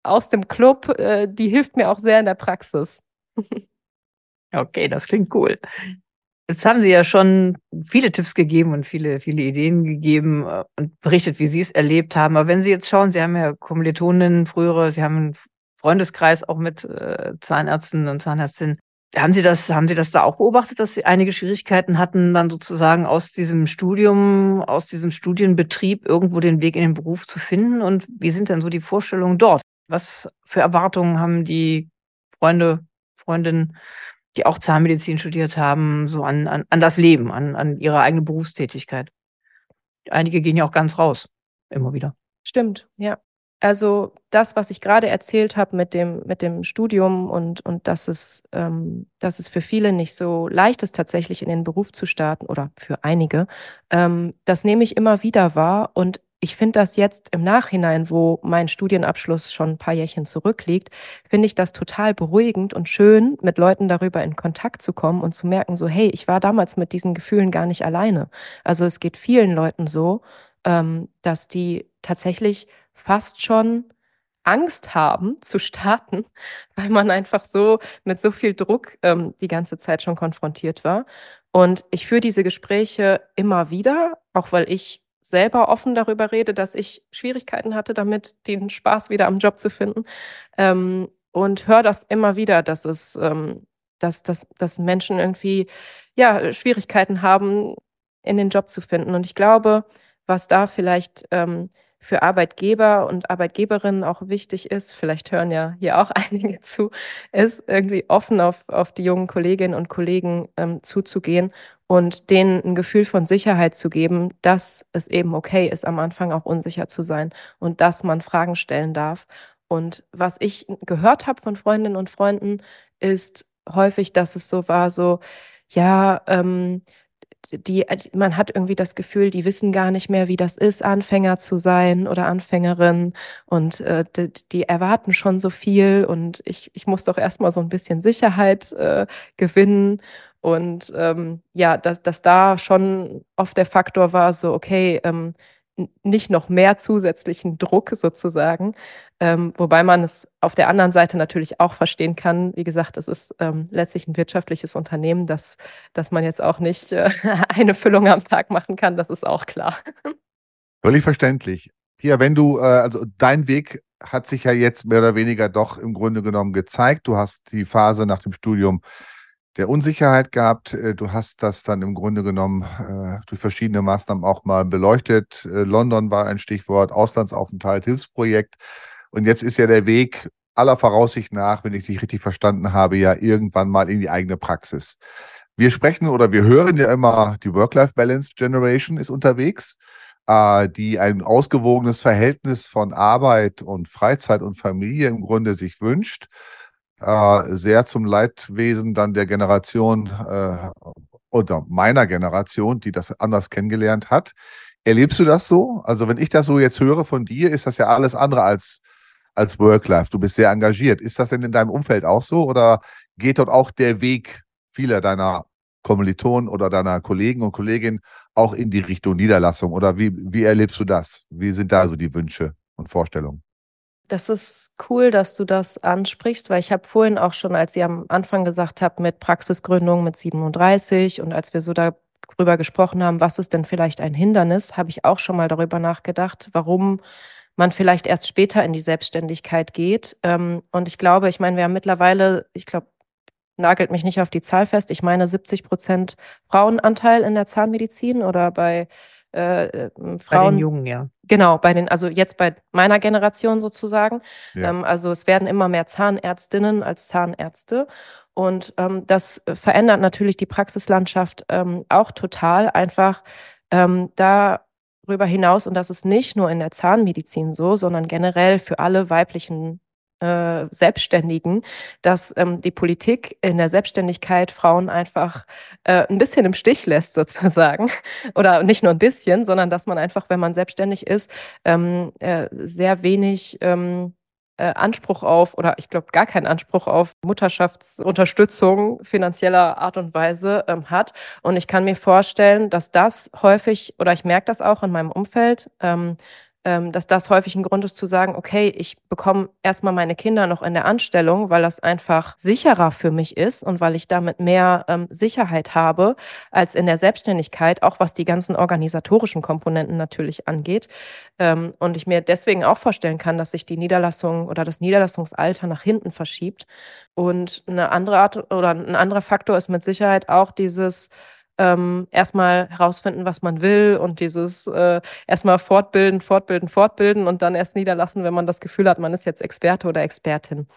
[SPEAKER 1] aus dem Club, äh, die hilft mir auch sehr in der Praxis. [LAUGHS]
[SPEAKER 3] Okay, das klingt cool. Jetzt haben Sie ja schon viele Tipps gegeben und viele, viele Ideen gegeben äh, und berichtet, wie Sie es erlebt haben. Aber wenn Sie jetzt schauen, Sie haben ja Kommilitoninnen frühere, Sie haben einen Freundeskreis auch mit äh, Zahnärzten und Zahnärztinnen. Haben Sie das, haben Sie das da auch beobachtet, dass Sie einige Schwierigkeiten hatten, dann sozusagen aus diesem Studium, aus diesem Studienbetrieb irgendwo den Weg in den Beruf zu finden? Und wie sind denn so die Vorstellungen dort? Was für Erwartungen haben die Freunde, Freundinnen die auch Zahnmedizin studiert haben, so an, an, an das Leben, an, an ihre eigene Berufstätigkeit. Einige gehen ja auch ganz raus, immer wieder.
[SPEAKER 1] Stimmt, ja. Also das, was ich gerade erzählt habe mit dem, mit dem Studium und, und dass, es, ähm, dass es für viele nicht so leicht ist, tatsächlich in den Beruf zu starten oder für einige, ähm, das nehme ich immer wieder wahr und ich finde das jetzt im Nachhinein, wo mein Studienabschluss schon ein paar Jährchen zurückliegt, finde ich das total beruhigend und schön, mit Leuten darüber in Kontakt zu kommen und zu merken, so, hey, ich war damals mit diesen Gefühlen gar nicht alleine. Also es geht vielen Leuten so, ähm, dass die tatsächlich fast schon Angst haben [LAUGHS] zu starten, weil man einfach so mit so viel Druck ähm, die ganze Zeit schon konfrontiert war. Und ich führe diese Gespräche immer wieder, auch weil ich selber offen darüber rede, dass ich Schwierigkeiten hatte damit, den Spaß wieder am Job zu finden. Ähm, und höre das immer wieder, dass es, ähm, dass, dass, dass Menschen irgendwie ja, Schwierigkeiten haben, in den Job zu finden. Und ich glaube, was da vielleicht ähm, für Arbeitgeber und Arbeitgeberinnen auch wichtig ist, vielleicht hören ja hier auch [LAUGHS] einige zu, ist irgendwie offen auf, auf die jungen Kolleginnen und Kollegen ähm, zuzugehen und denen ein Gefühl von Sicherheit zu geben, dass es eben okay ist, am Anfang auch unsicher zu sein und dass man Fragen stellen darf. Und was ich gehört habe von Freundinnen und Freunden, ist häufig, dass es so war, so, ja, ähm, die, man hat irgendwie das Gefühl, die wissen gar nicht mehr, wie das ist, Anfänger zu sein oder Anfängerin und äh, die, die, erwarten schon so viel und ich, ich muss doch erstmal so ein bisschen Sicherheit äh, gewinnen und ähm, ja, dass, dass da schon oft der Faktor war, so, okay, ähm, nicht noch mehr zusätzlichen Druck sozusagen. Ähm, wobei man es auf der anderen Seite natürlich auch verstehen kann. Wie gesagt, es ist ähm, letztlich ein wirtschaftliches Unternehmen, dass, dass man jetzt auch nicht äh, [LAUGHS] eine Füllung am Tag machen kann, das ist auch klar.
[SPEAKER 4] Völlig verständlich. Pia, wenn du, äh, also dein Weg hat sich ja jetzt mehr oder weniger doch im Grunde genommen gezeigt. Du hast die Phase nach dem Studium der Unsicherheit gehabt. Äh, du hast das dann im Grunde genommen äh, durch verschiedene Maßnahmen auch mal beleuchtet. Äh, London war ein Stichwort, Auslandsaufenthalt, Hilfsprojekt. Und jetzt ist ja der Weg aller Voraussicht nach, wenn ich dich richtig verstanden habe, ja irgendwann mal in die eigene Praxis. Wir sprechen oder wir hören ja immer, die Work-Life-Balance Generation ist unterwegs, die ein ausgewogenes Verhältnis von Arbeit und Freizeit und Familie im Grunde sich wünscht äh, sehr zum Leidwesen dann der Generation äh, oder meiner Generation, die das anders kennengelernt hat. Erlebst du das so? Also wenn ich das so jetzt höre von dir, ist das ja alles andere als, als Work-Life. Du bist sehr engagiert. Ist das denn in deinem Umfeld auch so oder geht dort auch der Weg vieler deiner Kommilitonen oder deiner Kollegen und Kolleginnen auch in die Richtung Niederlassung? Oder wie, wie erlebst du das? Wie sind da so die Wünsche und Vorstellungen?
[SPEAKER 1] Das ist cool, dass du das ansprichst, weil ich habe vorhin auch schon, als ihr am Anfang gesagt habt, mit Praxisgründung mit 37 und als wir so darüber gesprochen haben, was ist denn vielleicht ein Hindernis, habe ich auch schon mal darüber nachgedacht, warum man vielleicht erst später in die Selbstständigkeit geht. Ähm, und ich glaube, ich meine, wir haben mittlerweile, ich glaube, nagelt mich nicht auf die Zahl fest, ich meine 70 Prozent Frauenanteil in der Zahnmedizin oder bei äh, Frauen. Äh, bei den
[SPEAKER 3] Jungen, ja.
[SPEAKER 1] Genau, bei den, also jetzt bei meiner Generation sozusagen. Ja. Ähm, also es werden immer mehr Zahnärztinnen als Zahnärzte. Und ähm, das verändert natürlich die Praxislandschaft ähm, auch total. Einfach ähm, darüber hinaus, und das ist nicht nur in der Zahnmedizin so, sondern generell für alle weiblichen äh, Selbstständigen, dass ähm, die Politik in der Selbstständigkeit Frauen einfach äh, ein bisschen im Stich lässt, [LAUGHS] sozusagen. Oder nicht nur ein bisschen, sondern dass man einfach, wenn man selbstständig ist, ähm, äh, sehr wenig ähm, äh, Anspruch auf oder ich glaube gar keinen Anspruch auf Mutterschaftsunterstützung finanzieller Art und Weise ähm, hat. Und ich kann mir vorstellen, dass das häufig, oder ich merke das auch in meinem Umfeld, ähm, dass das häufig ein Grund ist zu sagen, okay, ich bekomme erstmal meine Kinder noch in der Anstellung, weil das einfach sicherer für mich ist und weil ich damit mehr ähm, Sicherheit habe als in der Selbstständigkeit, auch was die ganzen organisatorischen Komponenten natürlich angeht. Ähm, und ich mir deswegen auch vorstellen kann, dass sich die Niederlassung oder das Niederlassungsalter nach hinten verschiebt. Und eine andere Art oder ein anderer Faktor ist mit Sicherheit auch dieses, ähm, erstmal herausfinden, was man will und dieses äh, erstmal fortbilden, fortbilden, fortbilden und dann erst niederlassen, wenn man das Gefühl hat, man ist jetzt Experte oder Expertin.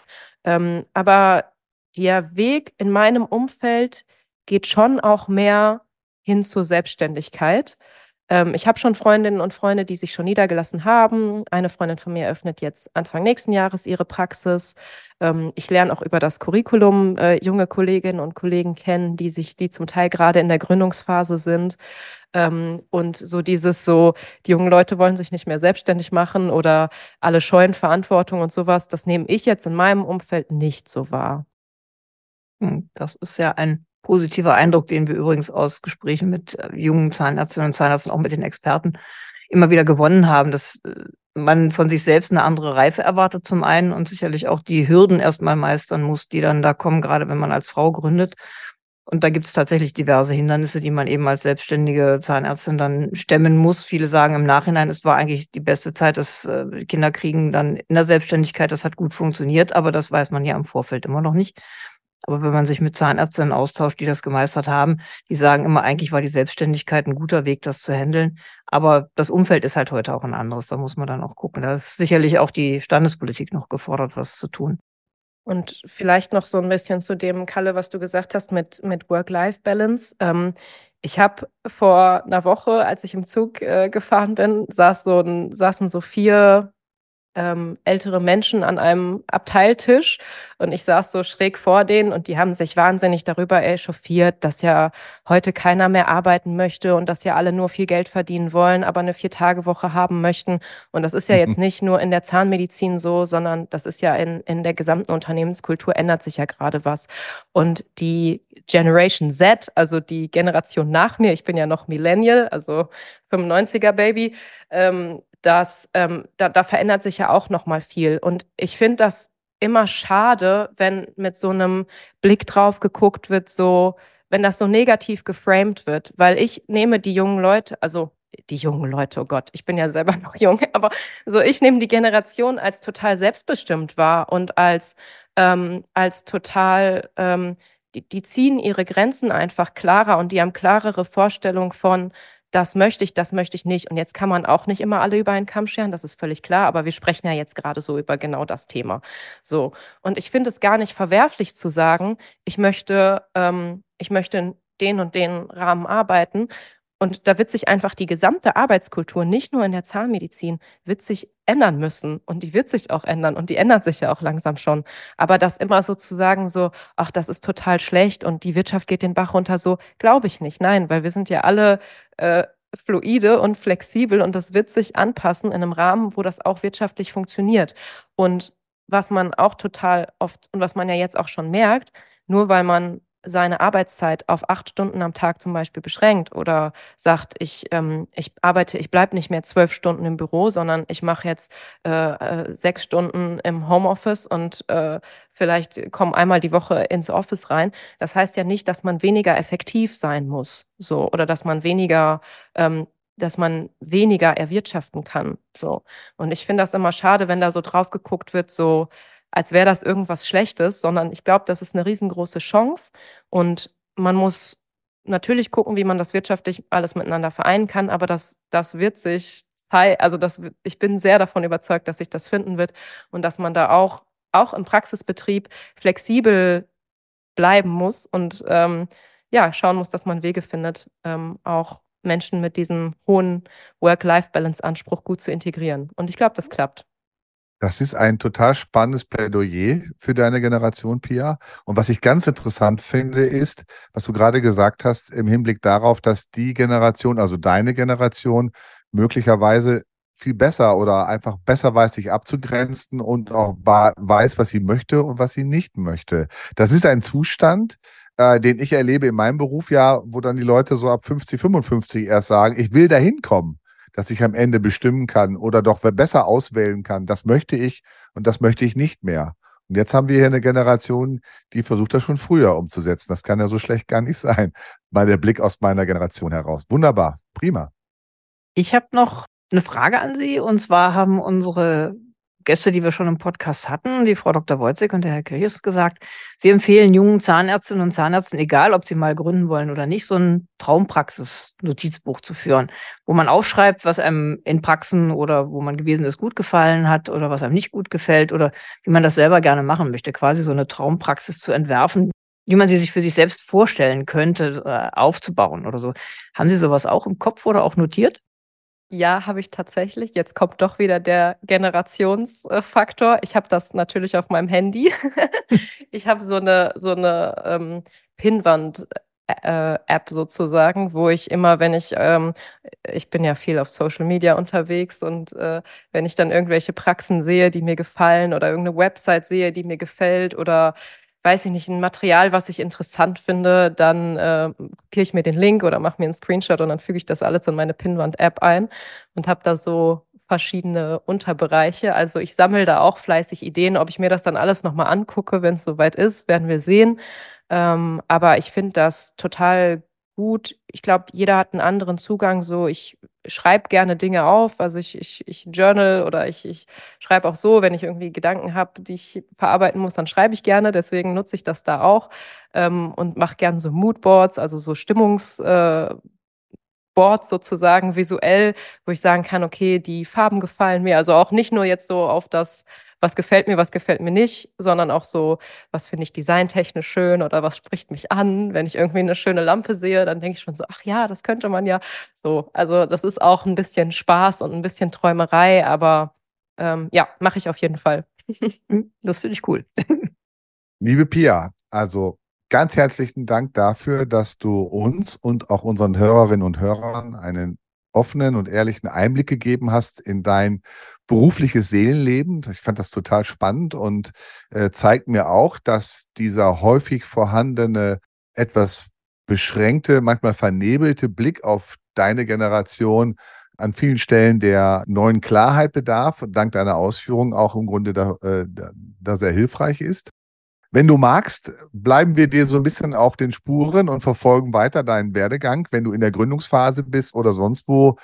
[SPEAKER 1] Ähm, aber der Weg in meinem Umfeld geht schon auch mehr hin zur Selbstständigkeit. Ähm, ich habe schon Freundinnen und Freunde, die sich schon niedergelassen haben. Eine Freundin von mir eröffnet jetzt Anfang nächsten Jahres ihre Praxis. Ähm, ich lerne auch über das Curriculum äh, junge Kolleginnen und Kollegen kennen, die sich, die zum Teil gerade in der Gründungsphase sind. Ähm, und so dieses so, die jungen Leute wollen sich nicht mehr selbstständig machen oder alle scheuen Verantwortung und sowas, das nehme ich jetzt in meinem Umfeld nicht so wahr.
[SPEAKER 3] Hm, das ist ja ein positiver Eindruck, den wir übrigens aus Gesprächen mit äh, jungen Zahnärztinnen und Zahnärzten, auch mit den Experten, immer wieder gewonnen haben, dass äh, man von sich selbst eine andere Reife erwartet zum einen und sicherlich auch die Hürden erstmal meistern muss, die dann da kommen, gerade wenn man als Frau gründet. Und da gibt es tatsächlich diverse Hindernisse, die man eben als selbstständige Zahnärztin dann stemmen muss. Viele sagen im Nachhinein, es war eigentlich die beste Zeit, dass äh, Kinder kriegen dann in der Selbstständigkeit, das hat gut funktioniert, aber das weiß man ja im Vorfeld immer noch nicht. Aber wenn man sich mit Zahnärztinnen austauscht, die das gemeistert haben, die sagen immer, eigentlich war die Selbstständigkeit ein guter Weg, das zu handeln. Aber das Umfeld ist halt heute auch ein anderes. Da muss man dann auch gucken. Da ist sicherlich auch die Standespolitik noch gefordert, was zu tun.
[SPEAKER 1] Und vielleicht noch so ein bisschen zu dem, Kalle, was du gesagt hast mit, mit Work-Life-Balance. Ähm, ich habe vor einer Woche, als ich im Zug äh, gefahren bin, saß so ein, saßen so vier ähm, ältere Menschen an einem Abteiltisch und ich saß so schräg vor denen und die haben sich wahnsinnig darüber echauffiert, dass ja heute keiner mehr arbeiten möchte und dass ja alle nur viel Geld verdienen wollen, aber eine Vier-Tage-Woche haben möchten. Und das ist ja jetzt nicht nur in der Zahnmedizin so, sondern das ist ja in, in der gesamten Unternehmenskultur ändert sich ja gerade was. Und die Generation Z, also die Generation nach mir, ich bin ja noch Millennial, also 95er Baby, ähm, dass ähm, da, da verändert sich ja auch noch mal viel. Und ich finde das immer schade, wenn mit so einem Blick drauf geguckt wird, so wenn das so negativ geframed wird, weil ich nehme die jungen Leute, also die jungen Leute, oh Gott, ich bin ja selber [LAUGHS] noch jung, aber so ich nehme die Generation als total selbstbestimmt wahr und als, ähm, als total, ähm, die, die ziehen ihre Grenzen einfach klarer und die haben klarere Vorstellungen von, das möchte ich, das möchte ich nicht. Und jetzt kann man auch nicht immer alle über einen Kamm scheren, das ist völlig klar, aber wir sprechen ja jetzt gerade so über genau das Thema. So. Und ich finde es gar nicht verwerflich zu sagen, ich möchte, ähm, ich möchte in den und den Rahmen arbeiten. Und da wird sich einfach die gesamte Arbeitskultur, nicht nur in der Zahnmedizin, wird sich ändern müssen. Und die wird sich auch ändern. Und die ändert sich ja auch langsam schon. Aber das immer sozusagen so, ach, das ist total schlecht und die Wirtschaft geht den Bach runter, so glaube ich nicht. Nein, weil wir sind ja alle äh, fluide und flexibel und das wird sich anpassen in einem Rahmen, wo das auch wirtschaftlich funktioniert. Und was man auch total oft und was man ja jetzt auch schon merkt, nur weil man seine Arbeitszeit auf acht Stunden am Tag zum Beispiel beschränkt oder sagt, ich, ähm, ich arbeite, ich bleibe nicht mehr zwölf Stunden im Büro, sondern ich mache jetzt äh, äh, sechs Stunden im Homeoffice und äh, vielleicht komme einmal die Woche ins Office rein. Das heißt ja nicht, dass man weniger effektiv sein muss, so oder dass man weniger ähm, dass man weniger erwirtschaften kann. So. Und ich finde das immer schade, wenn da so drauf geguckt wird, so, als wäre das irgendwas Schlechtes, sondern ich glaube, das ist eine riesengroße Chance und man muss natürlich gucken, wie man das wirtschaftlich alles miteinander vereinen kann, aber das, das wird sich, also das, ich bin sehr davon überzeugt, dass sich das finden wird und dass man da auch, auch im Praxisbetrieb flexibel bleiben muss und ähm, ja, schauen muss, dass man Wege findet, ähm, auch Menschen mit diesem hohen Work-Life-Balance-Anspruch gut zu integrieren. Und ich glaube, das klappt.
[SPEAKER 4] Das ist ein total spannendes Plädoyer für deine Generation, Pia. Und was ich ganz interessant finde, ist, was du gerade gesagt hast, im Hinblick darauf, dass die Generation, also deine Generation, möglicherweise viel besser oder einfach besser weiß, sich abzugrenzen und auch weiß, was sie möchte und was sie nicht möchte. Das ist ein Zustand, äh, den ich erlebe in meinem Beruf ja, wo dann die Leute so ab 50, 55 erst sagen, ich will dahin kommen dass ich am Ende bestimmen kann oder doch besser auswählen kann, das möchte ich und das möchte ich nicht mehr. Und jetzt haben wir hier eine Generation, die versucht das schon früher umzusetzen. Das kann ja so schlecht gar nicht sein. Mal der Blick aus meiner Generation heraus. Wunderbar, prima.
[SPEAKER 3] Ich habe noch eine Frage an Sie. Und zwar haben unsere Gäste, die wir schon im Podcast hatten, die Frau Dr. Wojcik und der Herr Kirchus gesagt, sie empfehlen jungen Zahnärztinnen und Zahnärzten, egal ob sie mal gründen wollen oder nicht, so ein Traumpraxis-Notizbuch zu führen, wo man aufschreibt, was einem in Praxen oder wo man gewesen ist, gut gefallen hat oder was einem nicht gut gefällt oder wie man das selber gerne machen möchte, quasi so eine Traumpraxis zu entwerfen, wie man sie sich für sich selbst vorstellen könnte, äh, aufzubauen oder so. Haben Sie sowas auch im Kopf oder auch notiert?
[SPEAKER 1] Ja, habe ich tatsächlich. Jetzt kommt doch wieder der Generationsfaktor. Ich habe das natürlich auf meinem Handy. [LAUGHS] ich habe so eine, so eine ähm, Pinnwand-App sozusagen, wo ich immer, wenn ich, ähm, ich bin ja viel auf Social Media unterwegs und äh, wenn ich dann irgendwelche Praxen sehe, die mir gefallen oder irgendeine Website sehe, die mir gefällt oder weiß ich nicht, ein Material, was ich interessant finde, dann äh, kopiere ich mir den Link oder mache mir einen Screenshot und dann füge ich das alles in meine Pinwand-App ein und habe da so verschiedene Unterbereiche. Also ich sammle da auch fleißig Ideen. Ob ich mir das dann alles nochmal angucke, wenn es soweit ist, werden wir sehen. Ähm, aber ich finde das total gut. Ich glaube, jeder hat einen anderen Zugang. So, ich schreibe gerne Dinge auf. Also ich, ich, ich journal oder ich, ich schreibe auch so, wenn ich irgendwie Gedanken habe, die ich verarbeiten muss, dann schreibe ich gerne. Deswegen nutze ich das da auch ähm, und mache gerne so Moodboards, also so Stimmungs- äh, Boards sozusagen visuell, wo ich sagen kann, okay, die Farben gefallen mir. Also auch nicht nur jetzt so auf das was gefällt mir, was gefällt mir nicht, sondern auch so, was finde ich designtechnisch schön oder was spricht mich an. Wenn ich irgendwie eine schöne Lampe sehe, dann denke ich schon so, ach ja, das könnte man ja so. Also das ist auch ein bisschen Spaß und ein bisschen Träumerei, aber ähm, ja, mache ich auf jeden Fall. [LAUGHS]
[SPEAKER 3] Das finde ich cool. [LAUGHS]
[SPEAKER 4] Liebe Pia, also ganz herzlichen Dank dafür, dass du uns und auch unseren Hörerinnen und Hörern einen offenen und ehrlichen Einblick gegeben hast in dein berufliches Seelenleben. Ich fand das total spannend und äh, zeigt mir auch, dass dieser häufig vorhandene, etwas beschränkte, manchmal vernebelte Blick auf deine Generation an vielen Stellen der neuen Klarheit bedarf, dank deiner Ausführungen auch im Grunde da, äh, da sehr hilfreich ist. Wenn du magst, bleiben wir dir so ein bisschen auf den Spuren und verfolgen weiter deinen Werdegang, wenn du in der Gründungsphase bist oder sonst wo.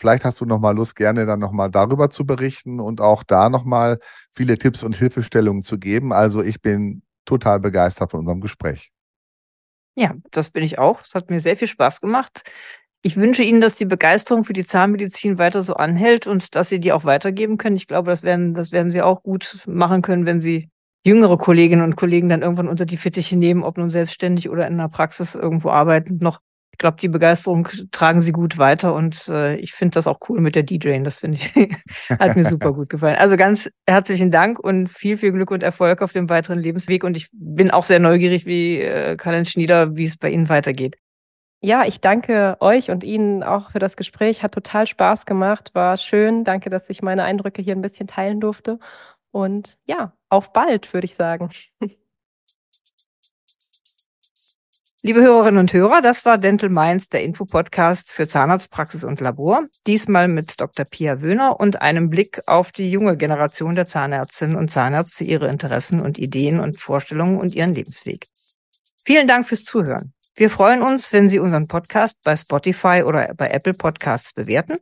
[SPEAKER 4] Vielleicht hast du noch mal Lust, gerne dann noch mal darüber zu berichten und auch da noch mal viele Tipps und Hilfestellungen zu geben. Also ich bin total begeistert von unserem Gespräch.
[SPEAKER 3] Ja, das bin ich auch. Es hat mir sehr viel Spaß gemacht. Ich wünsche Ihnen, dass die Begeisterung für die Zahnmedizin weiter so anhält und dass Sie die auch weitergeben können. Ich glaube, das werden, das werden Sie auch gut machen können, wenn Sie jüngere Kolleginnen und Kollegen dann irgendwann unter die Fittiche nehmen, ob nun selbstständig oder in einer Praxis irgendwo arbeiten noch. Ich glaube, die Begeisterung tragen sie gut weiter und äh, ich finde das auch cool mit der DJing. Das finde ich, [LAUGHS] hat mir super gut gefallen. Also ganz herzlichen Dank und viel, viel Glück und Erfolg auf dem weiteren Lebensweg. Und ich bin auch sehr neugierig, wie äh, Karl-Heinz Schnieder, wie es bei Ihnen weitergeht.
[SPEAKER 1] Ja, ich danke euch und Ihnen auch für das Gespräch. Hat total Spaß gemacht, war schön. Danke, dass ich meine Eindrücke hier ein bisschen teilen durfte. Und ja, auf bald, würde ich sagen. [LAUGHS]
[SPEAKER 3] Liebe Hörerinnen und Hörer, das war Dental Minds, der Infopodcast für Zahnarztpraxis und Labor. Diesmal mit Dr. Pia Wöhner und einem Blick auf die junge Generation der Zahnärztinnen und Zahnärzte, ihre Interessen und Ideen und Vorstellungen und ihren Lebensweg. Vielen Dank fürs Zuhören. Wir freuen uns, wenn Sie unseren Podcast bei Spotify oder bei Apple Podcasts bewerten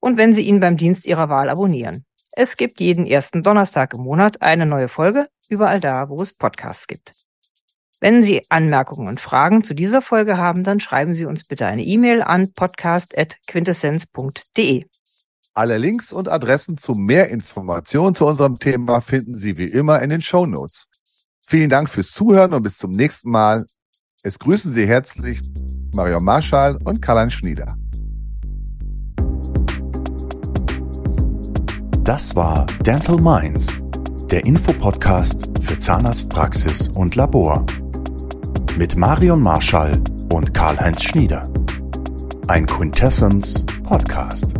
[SPEAKER 3] und wenn Sie ihn beim Dienst Ihrer Wahl abonnieren. Es gibt jeden ersten Donnerstag im Monat eine neue Folge, überall da, wo es Podcasts gibt. Wenn Sie Anmerkungen und Fragen zu dieser Folge haben, dann schreiben Sie uns bitte eine E-Mail an podcast.quintessenz.de.
[SPEAKER 4] Alle Links und Adressen zu mehr Informationen zu unserem Thema finden Sie wie immer in den Show Notes. Vielen Dank fürs Zuhören und bis zum nächsten Mal. Es grüßen Sie herzlich Marion Marschall und Karl-Heinz Schnieder.
[SPEAKER 2] Das war Dental Minds, der Infopodcast für Zahnarztpraxis und Labor. Mit Marion Marschall und Karl-Heinz Schnieder. Ein Quintessence Podcast.